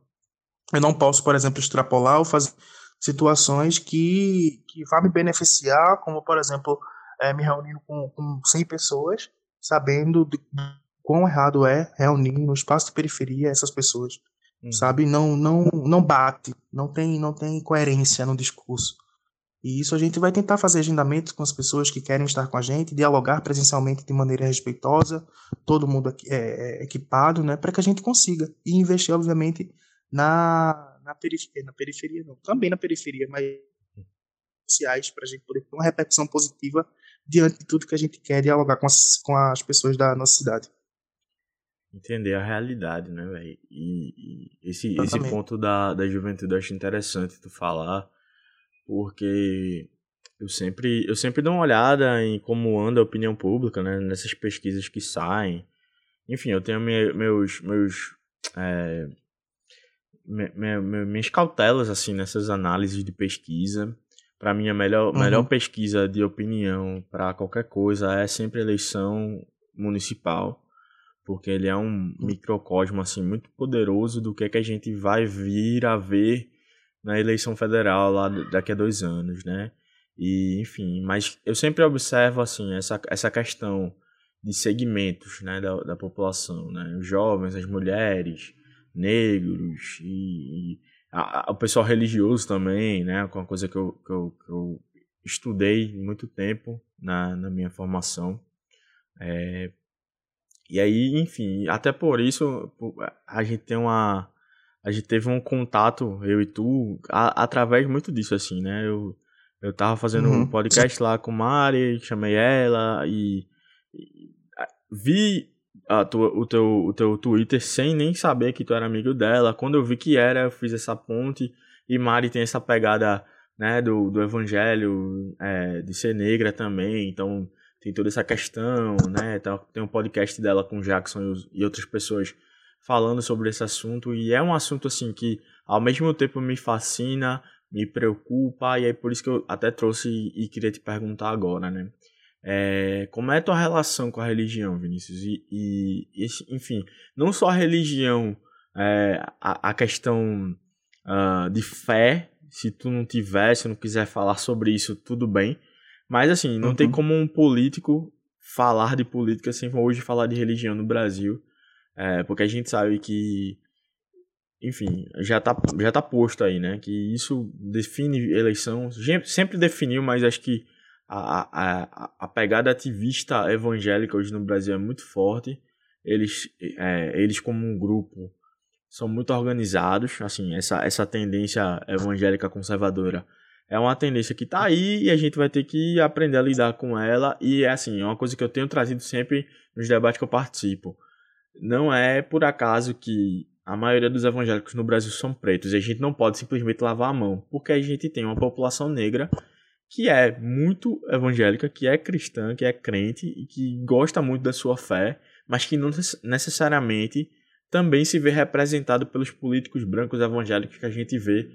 eu não posso, por exemplo, extrapolar ou fazer situações que, que vão me beneficiar, como, por exemplo, é, me reunir com, com 100 pessoas, sabendo de quão errado é reunir no espaço de periferia essas pessoas, uhum. sabe? Não, não, não bate, não tem, não tem coerência no discurso. E isso a gente vai tentar fazer agendamentos com as pessoas que querem estar com a gente, dialogar presencialmente de maneira respeitosa, todo mundo é, é, equipado, né, para que a gente consiga e investir, obviamente, na, na periferia, na periferia não, também na periferia, mas sociais para a gente poder ter uma repercussão positiva diante de tudo que a gente quer dialogar com as, com as pessoas da nossa cidade. entender a realidade, né, velho? E, e, esse, esse ponto da, da juventude eu acho interessante tu falar, porque eu sempre, eu sempre dou uma olhada em como anda a opinião pública, né, nessas pesquisas que saem. Enfim, eu tenho meus, meus é, minhas cautelas assim nessas análises de pesquisa. Para mim, a melhor, uhum. melhor pesquisa de opinião para qualquer coisa é sempre eleição municipal porque ele é um microcosmo assim muito poderoso do que é que a gente vai vir a ver na eleição federal lá daqui a dois anos, né? E enfim, mas eu sempre observo assim essa, essa questão de segmentos, né, da, da população, né? Os jovens, as mulheres, negros e, e a, a, o pessoal religioso também, né? Com uma coisa que eu, que eu, que eu estudei muito tempo na, na minha formação. É, e aí, enfim, até por isso a gente tem uma. A gente teve um contato, eu e tu, a, através muito disso, assim, né? Eu, eu tava fazendo uhum. um podcast lá com Mari, chamei ela e, e vi tua, o, teu, o teu Twitter sem nem saber que tu era amigo dela. Quando eu vi que era, eu fiz essa ponte. E Mari tem essa pegada né, do, do evangelho, é, de ser negra também. Então, tem toda essa questão, né? Tem um podcast dela com Jackson e, outras pessoas falando sobre esse assunto. E é um assunto, assim, que ao mesmo tempo me fascina, me preocupa. E é por isso que eu até trouxe e queria te perguntar agora, né? É, como é a tua relação com a religião, Vinícius? E, e enfim, não só a religião, é, a, a, questão uh, de fé, se tu não tiver, se não quiser falar sobre isso, tudo bem. Mas assim, não uhum. tem como um político falar de política sem hoje falar de religião no Brasil. É, porque a gente sabe que, enfim, já tá, já tá posto aí, né? Que isso define eleição, sempre definiu, mas acho que a, a, a pegada ativista evangélica hoje no Brasil é muito forte. Eles, é, eles como um grupo, são muito organizados. Assim, essa, essa tendência evangélica conservadora é uma tendência que está aí e a gente vai ter que aprender a lidar com ela. E é assim, é uma coisa que eu tenho trazido sempre nos debates que eu participo. Não é por acaso que a maioria dos evangélicos no Brasil são pretos e a gente não pode simplesmente lavar a mão, porque a gente tem uma população negra que é muito evangélica, que é cristã, que é crente e que gosta muito da sua fé, mas que não necessariamente também se vê representado pelos políticos brancos evangélicos que a gente vê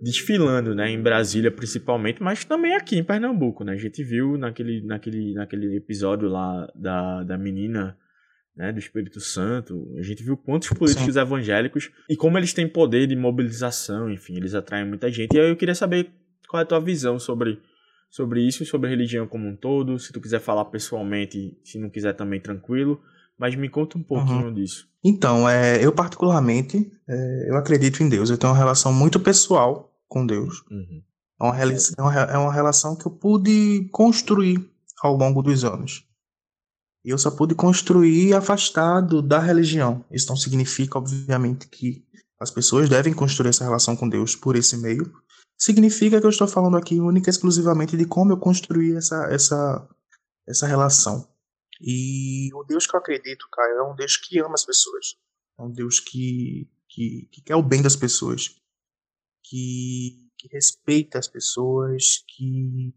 desfilando, né, em Brasília principalmente, mas também aqui em Pernambuco, né? A gente viu naquele, naquele, naquele episódio lá da, da menina, né, do Espírito Santo, a gente viu quantos políticos Sim. evangélicos e como eles têm poder de mobilização, enfim, eles atraem muita gente. E aí eu queria saber qual é a tua visão sobre sobre isso, sobre a religião como um todo, se tu quiser falar pessoalmente, se não quiser também tranquilo, mas me conta um pouquinho uhum. disso. Então, é, eu particularmente, é, eu acredito em Deus. Eu tenho uma relação muito pessoal com Deus. Uhum. É, uma, é, é uma relação que eu pude construir ao longo dos anos. E eu só pude construir afastado da religião. Isso não significa, obviamente, que as pessoas devem construir essa relação com Deus por esse meio. Significa que eu estou falando aqui única e exclusivamente de como eu construí essa, essa, essa relação. E o Deus que eu acredito, Caio, é um Deus que ama as pessoas. É um Deus que, que, que quer o bem das pessoas. Que, que respeita as pessoas, que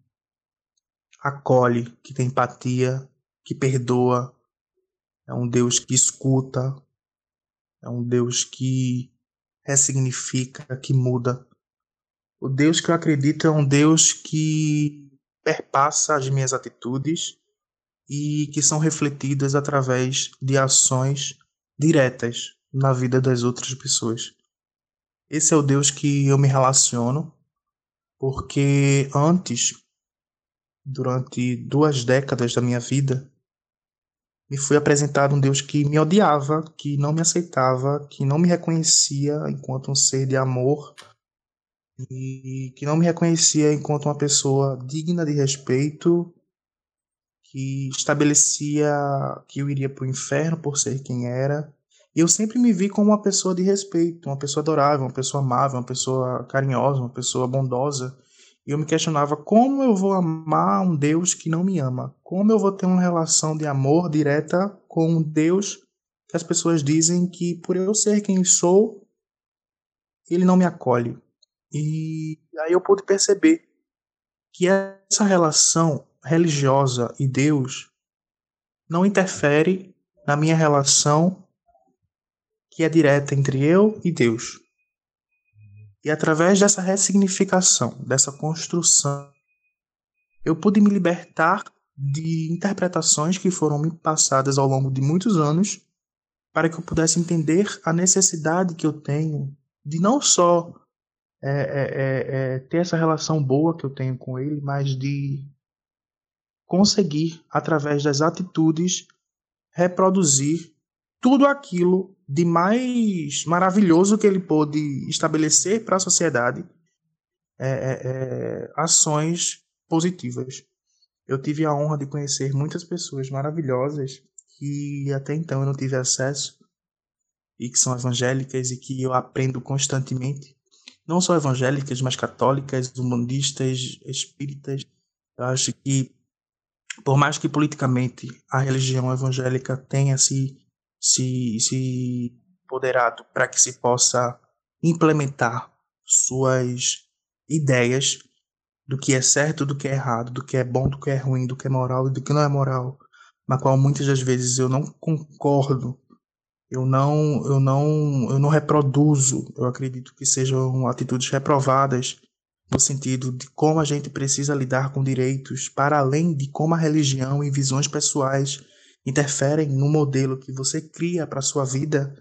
acolhe, que tem empatia, que perdoa. É um Deus que escuta. É um Deus que ressignifica, que muda. O Deus que eu acredito é um Deus que perpassa as minhas atitudes e que são refletidas através de ações diretas na vida das outras pessoas. Esse é o Deus que eu me relaciono, porque antes, durante duas décadas da minha vida, me foi apresentado um Deus que me odiava, que não me aceitava, que não me reconhecia enquanto um ser de amor e que não me reconhecia enquanto uma pessoa digna de respeito que estabelecia que eu iria para o inferno por ser quem era. E eu sempre me vi como uma pessoa de respeito, uma pessoa adorável, uma pessoa amável, uma pessoa carinhosa, uma pessoa bondosa. E eu me questionava como eu vou amar um Deus que não me ama? Como eu vou ter uma relação de amor direta com um Deus que as pessoas dizem que por eu ser quem sou, ele não me acolhe. E aí eu pude perceber que essa relação religiosa e Deus não interfere na minha relação que é direta entre eu e Deus. E através dessa ressignificação, dessa construção, eu pude me libertar de interpretações que foram me passadas ao longo de muitos anos para que eu pudesse entender a necessidade que eu tenho de não só é, é, é, é, ter essa relação boa que eu tenho com ele, mas de conseguir, através das atitudes, reproduzir tudo aquilo de mais maravilhoso que ele pôde estabelecer para a sociedade, é, é, ações positivas. Eu tive a honra de conhecer muitas pessoas maravilhosas que até então eu não tive acesso e que são evangélicas e que eu aprendo constantemente. Não só evangélicas, mas católicas, humanistas, espíritas. Eu acho que, por mais que politicamente a religião evangélica tenha se se, se poderado para que se possa implementar suas ideias do que é certo, do que é errado, do que é bom, do que é ruim, do que é moral e do que não é moral, na qual muitas das vezes eu não concordo, eu não, eu não, eu não reproduzo, eu acredito que sejam atitudes reprovadas no sentido de como a gente precisa lidar com direitos, para além de como a religião e visões pessoais interferem no modelo que você cria para sua vida,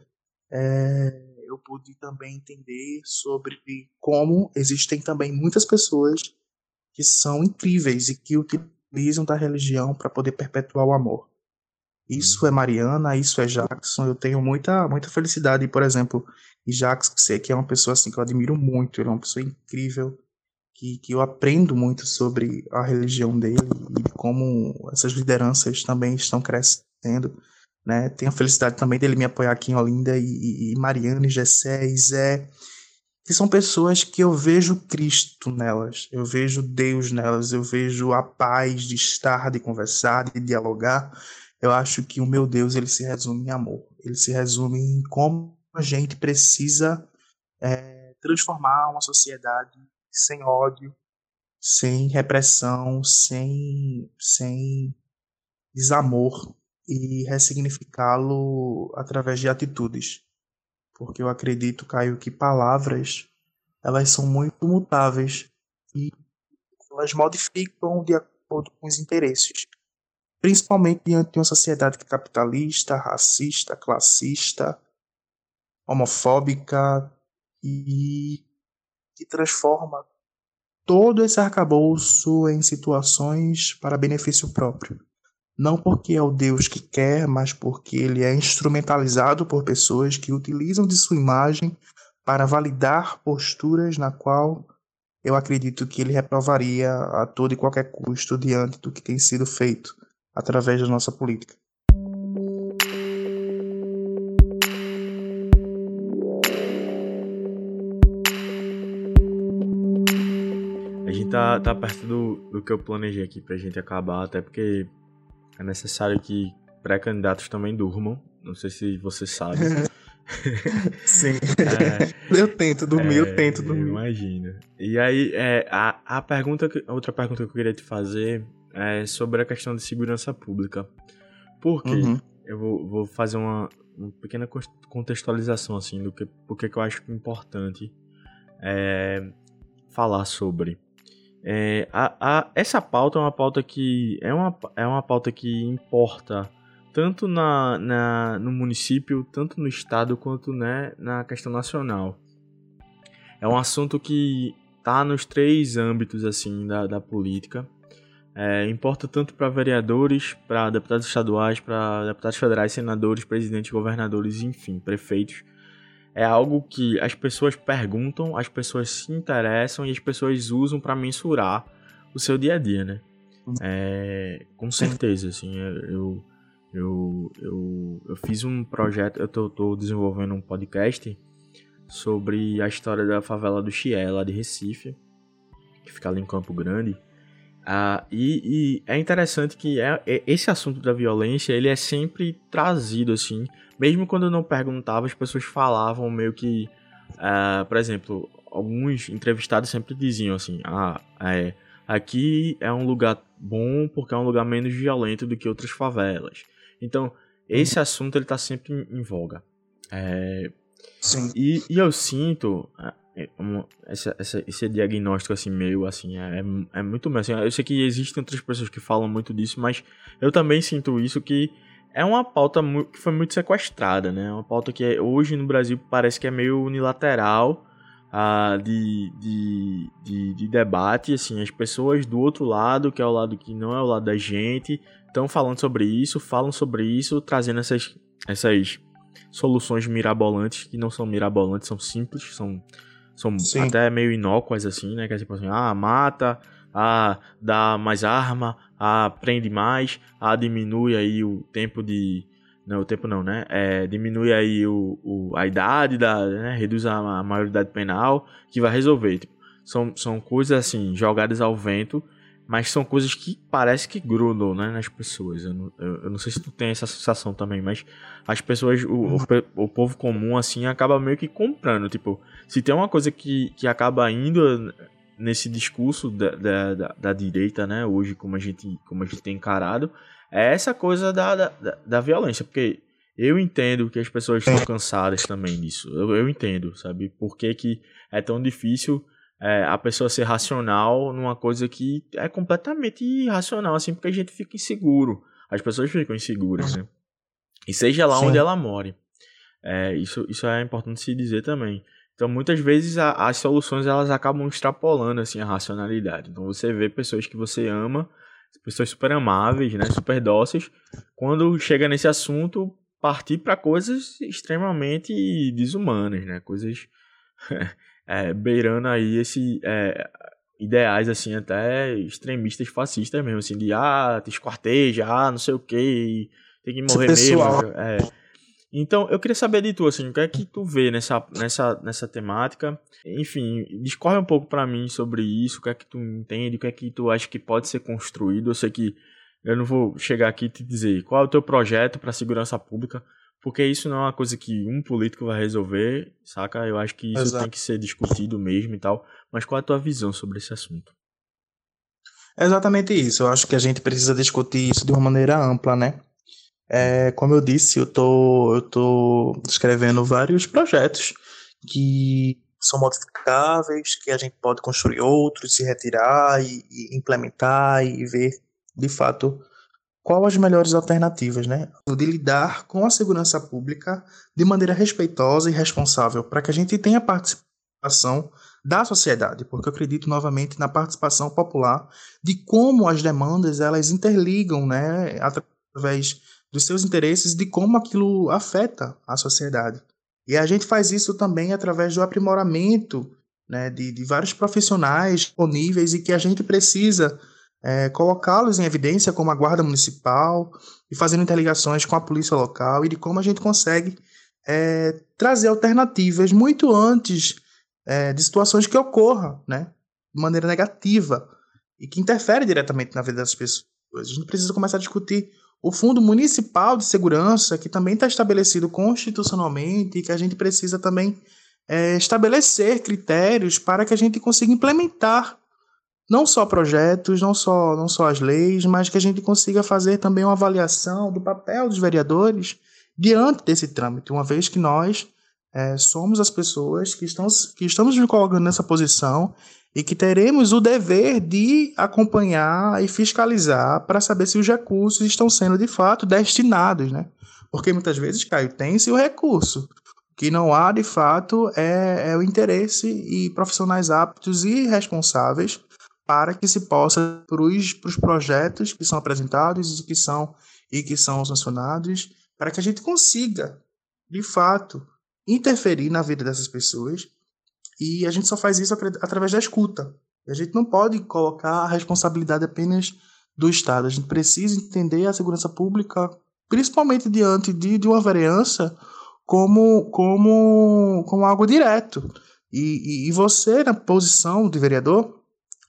é, eu pude também entender sobre como existem também muitas pessoas que são incríveis e que utilizam da religião para poder perpetuar o amor. Isso é Mariana, isso é Jackson. Eu tenho muita, muita felicidade, por exemplo, em Jackson, que é uma pessoa assim que eu admiro muito. Ele é uma pessoa incrível, que, que eu aprendo muito sobre a religião dele e como essas lideranças também estão crescendo. Né? Tenho a felicidade também dele me apoiar aqui em Olinda e, e Mariana, Gessé e Zé, que são pessoas que eu vejo Cristo nelas, eu vejo Deus nelas, eu vejo a paz de estar, de conversar, de dialogar. Eu acho que o meu Deus ele se resume em amor, ele se resume em como a gente precisa é, transformar uma sociedade sem ódio, sem repressão, sem, sem desamor e ressignificá-lo através de atitudes. Porque eu acredito, Caio, que palavras elas são muito mutáveis e elas modificam de acordo com os interesses. Principalmente diante de uma sociedade capitalista, racista, classista, homofóbica e que transforma todo esse arcabouço em situações para benefício próprio. Não porque é o Deus que quer, mas porque ele é instrumentalizado por pessoas que utilizam de sua imagem para validar posturas na qual eu acredito que ele reprovaria a todo e qualquer custo diante do que tem sido feito através da nossa política. tá, tá perto do, do que eu planejei aqui pra gente acabar, até porque é necessário que pré-candidatos também durmam. Não sei se você sabe. Sim. É, eu tento dormir, é, eu tento dormir. Imagina. E aí, é, a, a pergunta, que, a outra pergunta que eu queria te fazer é sobre a questão de segurança pública. Por quê? Uhum. Eu vou, vou fazer uma, uma pequena contextualização assim do que porque que eu acho importante é, falar sobre. É, a, a, essa pauta é uma pauta que é uma, é uma pauta que importa tanto na, na, no município, tanto no estado, quanto né, na questão nacional. É um assunto que está nos três âmbitos assim da, da política. É, importa tanto para vereadores, para deputados estaduais, para deputados federais, senadores, presidentes, governadores, enfim, prefeitos é algo que as pessoas perguntam, as pessoas se interessam e as pessoas usam para mensurar o seu dia a dia, né? É, com certeza, assim, eu, eu, eu, eu fiz um projeto, eu tô, tô, desenvolvendo um podcast sobre a história da favela do Chié, lá de Recife, que fica ali em Campo Grande. Ah, e, e, é interessante que é, é, esse assunto da violência ele é sempre trazido assim, mesmo quando eu não perguntava, as pessoas falavam meio que, uh, por exemplo, alguns entrevistados sempre diziam assim, ah, é, aqui é um lugar bom porque é um lugar menos violento do que outras favelas. Então esse assunto ele está sempre em voga. É, Sim. E, e eu sinto é, essa, essa, esse diagnóstico assim meio assim é, é, é muito assim, eu sei que existem outras pessoas que falam muito disso mas eu também sinto isso que é uma pauta que foi muito sequestrada né? Uma pauta que é, hoje no Brasil parece que é meio unilateral uh, de, de, de, de, debate assim as pessoas do outro lado que é o lado que não é o lado da gente estão falando sobre isso falam sobre isso trazendo essas essas soluções mirabolantes que não são mirabolantes são simples são são Sim. até meio inócuas, assim, né? Que é tipo assim, ah, mata, ah, dá mais arma, ah, prende mais, ah, diminui aí o tempo de. Não, o tempo não, né? É, diminui aí o, o, a idade, da, né? reduz a, a maioridade penal, que vai resolver. Tipo, são, são coisas assim, jogadas ao vento, mas são coisas que parece que grudam né, nas pessoas. Eu não, eu, eu não sei se tu tem essa sensação também, mas as pessoas, o, o, o, povo comum, assim, acaba meio que comprando. Tipo, se tem uma coisa que, que acaba indo nesse discurso da, da, da, da direita, né, hoje, como a gente, como a gente tem encarado, é essa coisa da, da, da violência, porque eu entendo que as pessoas estão cansadas também disso. Eu, eu entendo, sabe? Por que, que é tão difícil é, a pessoa ser racional numa coisa que é completamente irracional, assim, porque a gente fica inseguro. As pessoas ficam inseguras, né? E seja lá Sim. onde ela more. É, isso, isso é importante se dizer também. Então, muitas vezes a, as soluções elas acabam extrapolando assim a racionalidade. Então, você vê pessoas que você ama, pessoas super amáveis, né, super dóceis, quando chega nesse assunto, partir para coisas extremamente desumanas, né, coisas é, beirando aí esse é, ideais assim até extremistas fascistas mesmo, assim de ah, te esquarteja, ah, não sei o que, tem que morrer mesmo. É. Então, eu queria saber de tu, assim, o que é que tu vê nessa, nessa, nessa temática? Enfim, discorre um pouco para mim sobre isso, o que é que tu entende, o que é que tu acha que pode ser construído. Eu sei que eu não vou chegar aqui e te dizer qual é o teu projeto para segurança pública, porque isso não é uma coisa que um político vai resolver, saca? Eu acho que isso Exato. tem que ser discutido mesmo e tal. Mas qual é a tua visão sobre esse assunto? É exatamente isso. Eu acho que a gente precisa discutir isso de uma maneira ampla, né? É, como eu disse, eu tô, eu tô escrevendo vários projetos que são modificáveis, que a gente pode construir outros, se retirar e, e implementar e ver de fato qual as melhores alternativas, né? De lidar com a segurança pública de maneira respeitosa e responsável, para que a gente tenha participação da sociedade, porque eu acredito novamente na participação popular de como as demandas elas interligam, né, através dos seus interesses, de como aquilo afeta a sociedade. E a gente faz isso também através do aprimoramento né, de, de vários profissionais disponíveis e que a gente precisa é, colocá-los em evidência como a Guarda Municipal e fazendo interligações com a Polícia Local e de como a gente consegue é, trazer alternativas muito antes é, de situações que ocorram né, de maneira negativa e que interfere diretamente na vida das pessoas. A gente precisa começar a discutir o Fundo Municipal de Segurança, que também está estabelecido constitucionalmente e que a gente precisa também é, estabelecer critérios para que a gente consiga implementar não só projetos, não só, não só as leis, mas que a gente consiga fazer também uma avaliação do papel dos vereadores diante desse trâmite, uma vez que nós é, somos as pessoas que, estão, que estamos nos colocando nessa posição e que teremos o dever de acompanhar e fiscalizar para saber se os recursos estão sendo de fato destinados, né? Porque muitas vezes, Caio, tem-se o recurso. O que não há, de fato, é, é o interesse e profissionais aptos e responsáveis para que se possa, para os projetos que são apresentados e que são, e que são sancionados, para que a gente consiga, de fato, interferir na vida dessas pessoas. E a gente só faz isso através da escuta. A gente não pode colocar a responsabilidade apenas do Estado. A gente precisa entender a segurança pública, principalmente diante de, de uma vereança, como, como, como algo direto. E, e, e você, na posição de vereador,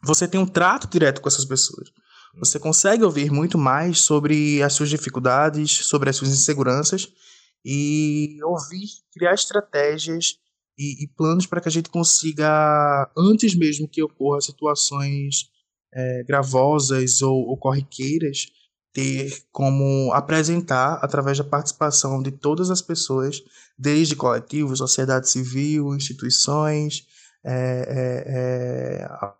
você tem um trato direto com essas pessoas. Você consegue ouvir muito mais sobre as suas dificuldades, sobre as suas inseguranças e ouvir, criar estratégias e, e planos para que a gente consiga, antes mesmo que ocorra situações é, gravosas ou, ou corriqueiras, ter como apresentar através da participação de todas as pessoas, desde coletivos, sociedade civil, instituições, é, é, é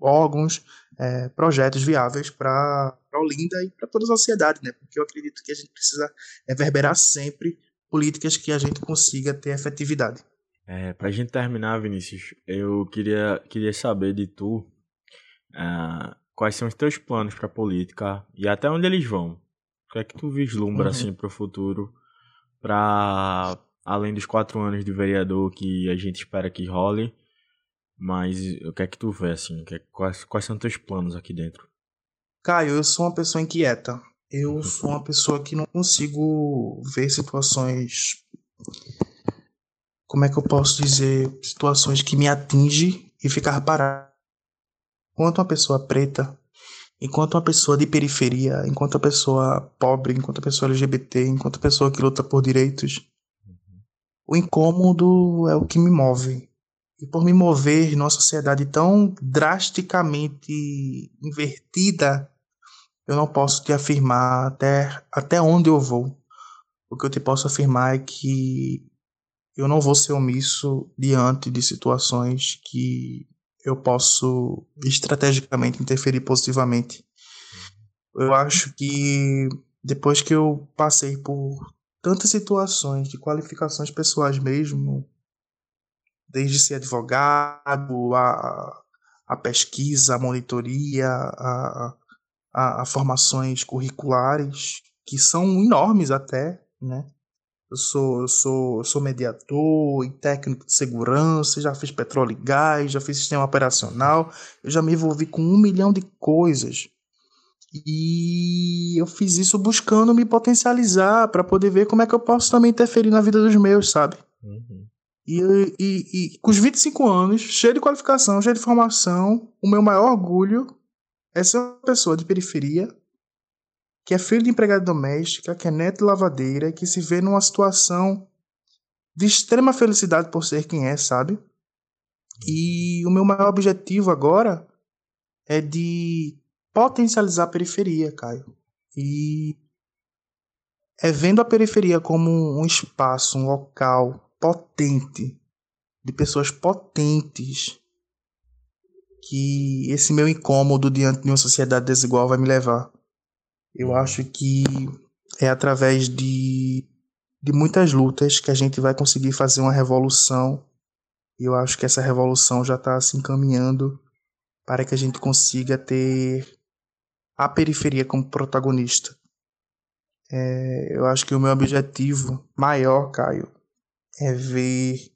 órgãos, é, projetos viáveis para Olinda e para toda a sociedade, né? Porque eu acredito que a gente precisa reverberar sempre políticas que a gente consiga ter efetividade. É, para a gente terminar, Vinícius, eu queria, queria saber de tu uh, quais são os teus planos para a política e até onde eles vão. O que é que tu vislumbra uhum. assim para o futuro, para além dos quatro anos de vereador que a gente espera que role, mas o que é que tu vê, assim? Que, é, quais, quais são teus planos aqui dentro? Caio, eu sou uma pessoa inquieta. Eu uhum. sou uma pessoa que não consigo ver situações. Como é que eu posso dizer? Situações que me atingem e ficar parado. Enquanto uma pessoa preta, enquanto uma pessoa de periferia, enquanto uma pessoa pobre, enquanto uma pessoa LGBT, enquanto uma pessoa que luta por direitos, uhum. o incômodo é o que me move. E por me mover numa sociedade tão drasticamente invertida, eu não posso te afirmar até, até onde eu vou. O que eu te posso afirmar é que eu não vou ser omisso diante de situações que eu posso estrategicamente interferir positivamente. Eu acho que depois que eu passei por tantas situações de qualificações pessoais mesmo, desde ser advogado, a, a pesquisa, a monitoria, a, a, a, formações curriculares, que são enormes até, né? Eu sou, eu sou, eu sou mediador e técnico de segurança, já fiz petróleo e gás, já fiz sistema operacional, eu já me envolvi com um milhão de coisas. E eu fiz isso buscando me potencializar para poder ver como é que eu posso também interferir na vida dos meus, sabe? Uhum. E, e, e, com os 25 anos, cheio de qualificação, cheio de formação, o meu maior orgulho é ser uma pessoa de periferia, que é filho de empregada doméstica, que é neto de lavadeira, que se vê numa situação de extrema felicidade por ser quem é, sabe? E o meu maior objetivo agora é de potencializar a periferia, Caio. E é vendo a periferia como um espaço, um local potente, de pessoas potentes, que esse meu incômodo diante de uma sociedade desigual vai me levar. Eu acho que é através de, de muitas lutas que a gente vai conseguir fazer uma revolução. E eu acho que essa revolução já está se encaminhando para que a gente consiga ter a periferia como protagonista. É, eu acho que o meu objetivo maior, Caio, é ver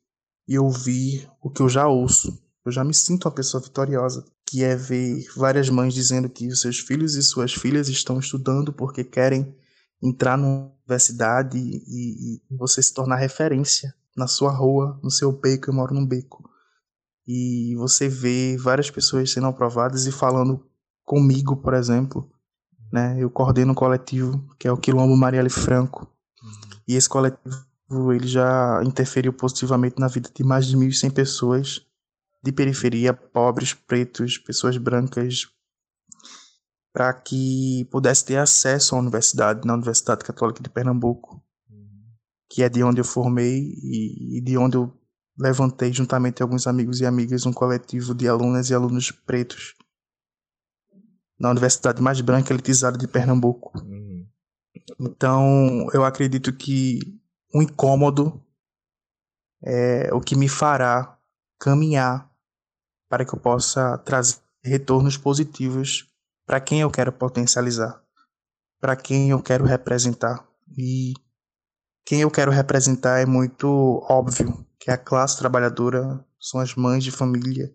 e ouvir o que eu já ouço. Eu já me sinto uma pessoa vitoriosa, que é ver várias mães dizendo que os seus filhos e suas filhas estão estudando porque querem entrar na universidade e, e você se tornar referência na sua rua, no seu beco, eu moro num beco. E você vê várias pessoas sendo aprovadas e falando comigo, por exemplo, né? Eu coordeno um coletivo que é o Quilombo Marielle Franco. Uhum. E esse coletivo ele já interferiu positivamente na vida de mais de 1.100 pessoas de periferia, pobres, pretos, pessoas brancas, para que pudesse ter acesso à universidade, na Universidade Católica de Pernambuco, que é de onde eu formei e, de onde eu levantei, juntamente com alguns amigos e amigas, um coletivo de alunas e alunos pretos na universidade mais branca elitizada de Pernambuco. Uhum. Então, eu acredito que um incômodo é o que me fará caminhar para que eu possa trazer retornos positivos para quem eu quero potencializar, para quem eu quero representar. E quem eu quero representar é muito óbvio, que é a classe trabalhadora, são as mães de família,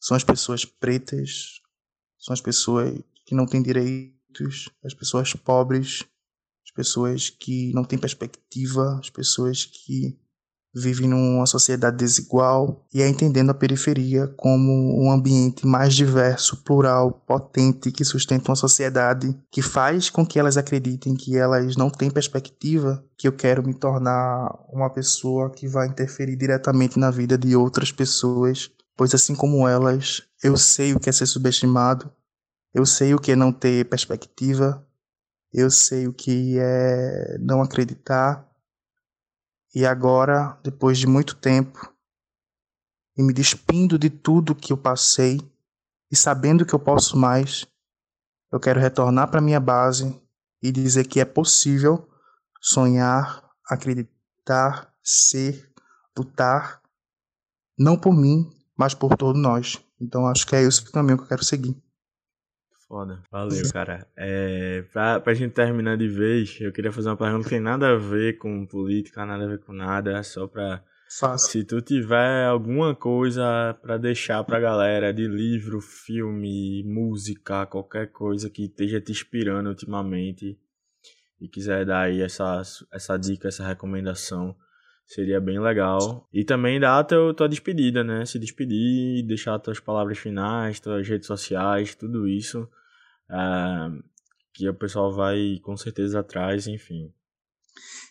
são as pessoas pretas, são as pessoas que não têm direitos, as pessoas pobres, as pessoas que não têm perspectiva, as pessoas que vive numa sociedade desigual e é entendendo a periferia como um ambiente mais diverso, plural, potente, que sustenta uma sociedade que faz com que elas acreditem que elas não têm perspectiva, que eu quero me tornar uma pessoa que vai interferir diretamente na vida de outras pessoas, pois assim como elas, eu sei o que é ser subestimado, eu sei o que é não ter perspectiva, eu sei o que é não acreditar e agora, depois de muito tempo, e me despindo de tudo que eu passei, e sabendo que eu posso mais, eu quero retornar para minha base e dizer que é possível sonhar, acreditar, ser, lutar, não por mim, mas por todos nós. Então acho que é esse o caminho que eu quero seguir. Foda. Valeu, cara. É, pra, pra gente terminar de vez, eu queria fazer uma pergunta que tem nada a ver com política, nada a ver com nada, é só pra. Fácil. Se tu tiver alguma coisa para deixar pra galera de livro, filme, música, qualquer coisa que esteja te inspirando ultimamente e quiser dar aí essa, essa dica, essa recomendação, seria bem legal. E também dar a tua, tua despedida, né? Se despedir, deixar tuas palavras finais, tuas redes sociais, tudo isso uh, que o pessoal vai com certeza atrás, enfim.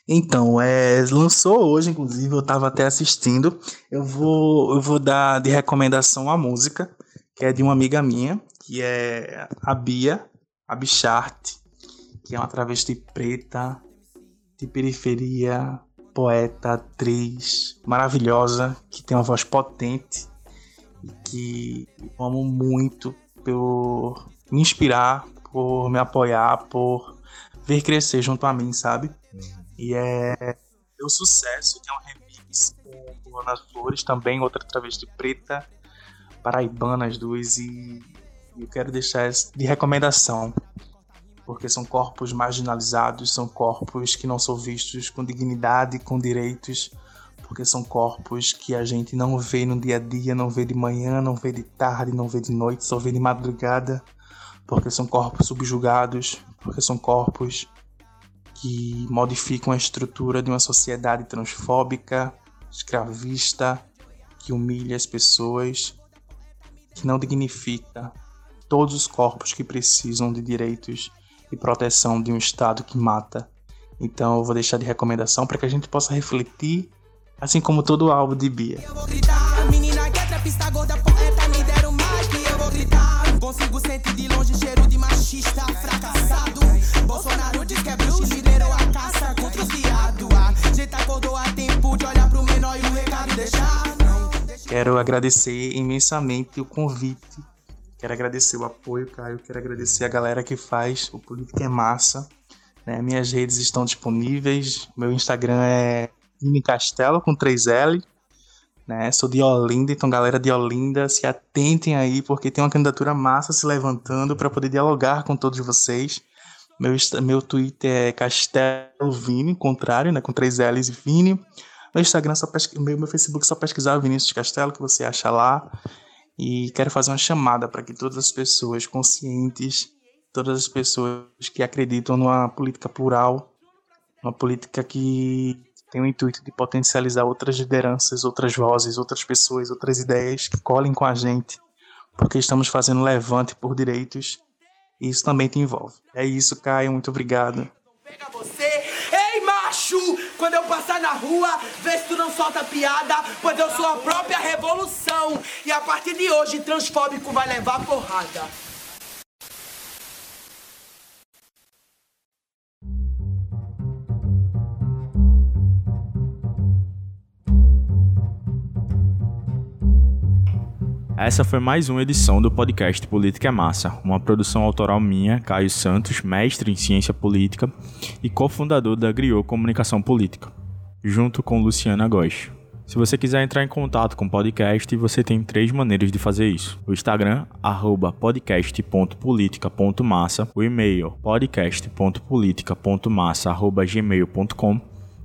Então, é, lançou hoje, inclusive, eu estava até assistindo. Eu vou, eu vou dar de recomendação a música, que é de uma amiga minha, que é a Bia, a Bichart, que é uma travesti preta, de periferia, poeta, atriz maravilhosa, que tem uma voz potente e que eu amo muito por me inspirar, por me apoiar, por ver crescer junto a mim, sabe? Uhum. E é o sucesso, que é um remix com Ana Flores, também outra travesti preta, paraibana as duas, e eu quero deixar de recomendação, porque são corpos marginalizados, são corpos que não são vistos com dignidade, com direitos, porque são corpos que a gente não vê no dia a dia, não vê de manhã, não vê de tarde, não vê de noite, só vê de madrugada porque são corpos subjugados, porque são corpos que modificam a estrutura de uma sociedade transfóbica, escravista, que humilha as pessoas, que não dignifica todos os corpos que precisam de direitos e proteção de um Estado que mata. Então eu vou deixar de recomendação para que a gente possa refletir, assim como todo o álbum de Bia. Consigo sentir de longe cheiro de machista fracassado. Bolsonaro diz que é bruxo, liderou a caça contra os viados. A gente acordou a tempo de olhar pro menor e o recado deixar. Quero agradecer imensamente o convite. Quero agradecer o apoio, Caio. Quero agradecer a galera que faz o Política é Massa. Né? Minhas redes estão disponíveis. Meu Instagram é Castelo com 3L né? Sou de Olinda, então galera de Olinda, se atentem aí, porque tem uma candidatura massa se levantando para poder dialogar com todos vocês. Meu, meu Twitter é Castelo Vini, contrário, né? Com três L's e Vini. Meu Instagram, só pesqu... meu, meu Facebook, só pesquisar Vinícius Castelo, que você acha lá. E quero fazer uma chamada para que todas as pessoas conscientes, todas as pessoas que acreditam numa política plural, uma política que tem o intuito de potencializar outras lideranças, outras vozes, outras pessoas, outras ideias que colhem com a gente, porque estamos fazendo levante por direitos e isso também te envolve. É isso, Caio, muito obrigado. Pega você, ei macho! Quando eu passar na rua, vê se tu não solta piada, pois eu sou a própria revolução. E a partir de hoje, transfóbico vai levar porrada. Essa foi mais uma edição do podcast Política é Massa, uma produção autoral minha, Caio Santos, mestre em ciência política e cofundador da Griot Comunicação Política, junto com Luciana Góes. Se você quiser entrar em contato com o podcast, você tem três maneiras de fazer isso. O Instagram, podcast.politica.massa, o e-mail podcast.politica.massa.gmail.com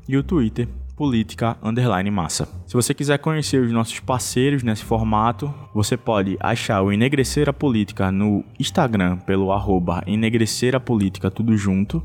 e o Twitter, política underline massa. Se você quiser conhecer os nossos parceiros nesse formato, você pode achar o Enegrecer a Política no Instagram pelo arroba Enegrecer a Política tudo junto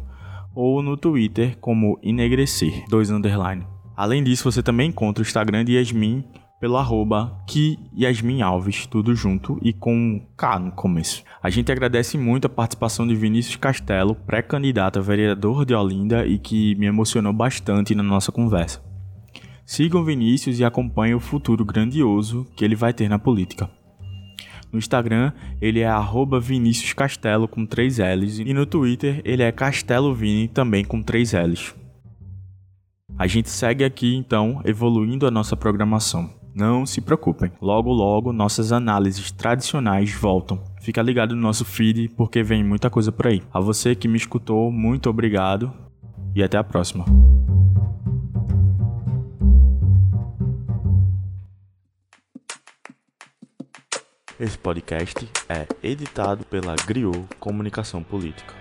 ou no Twitter como Enegrecer, dois underline. Além disso, você também encontra o Instagram de Yasmin pelo arroba que Yasmin Alves, tudo junto e com K no começo. A gente agradece muito a participação de Vinícius Castelo, pré-candidato a vereador de Olinda e que me emocionou bastante na nossa conversa. Sigam Vinícius e acompanhem o futuro grandioso que ele vai ter na política. No Instagram, ele é arroba Vinícius Castelo com 3 L's e no Twitter ele é Castelo Vini também com 3 L's. A gente segue aqui então evoluindo a nossa programação. Não se preocupem, logo logo nossas análises tradicionais voltam. Fica ligado no nosso feed porque vem muita coisa por aí. A você que me escutou, muito obrigado e até a próxima. Esse podcast é editado pela Griot Comunicação Política.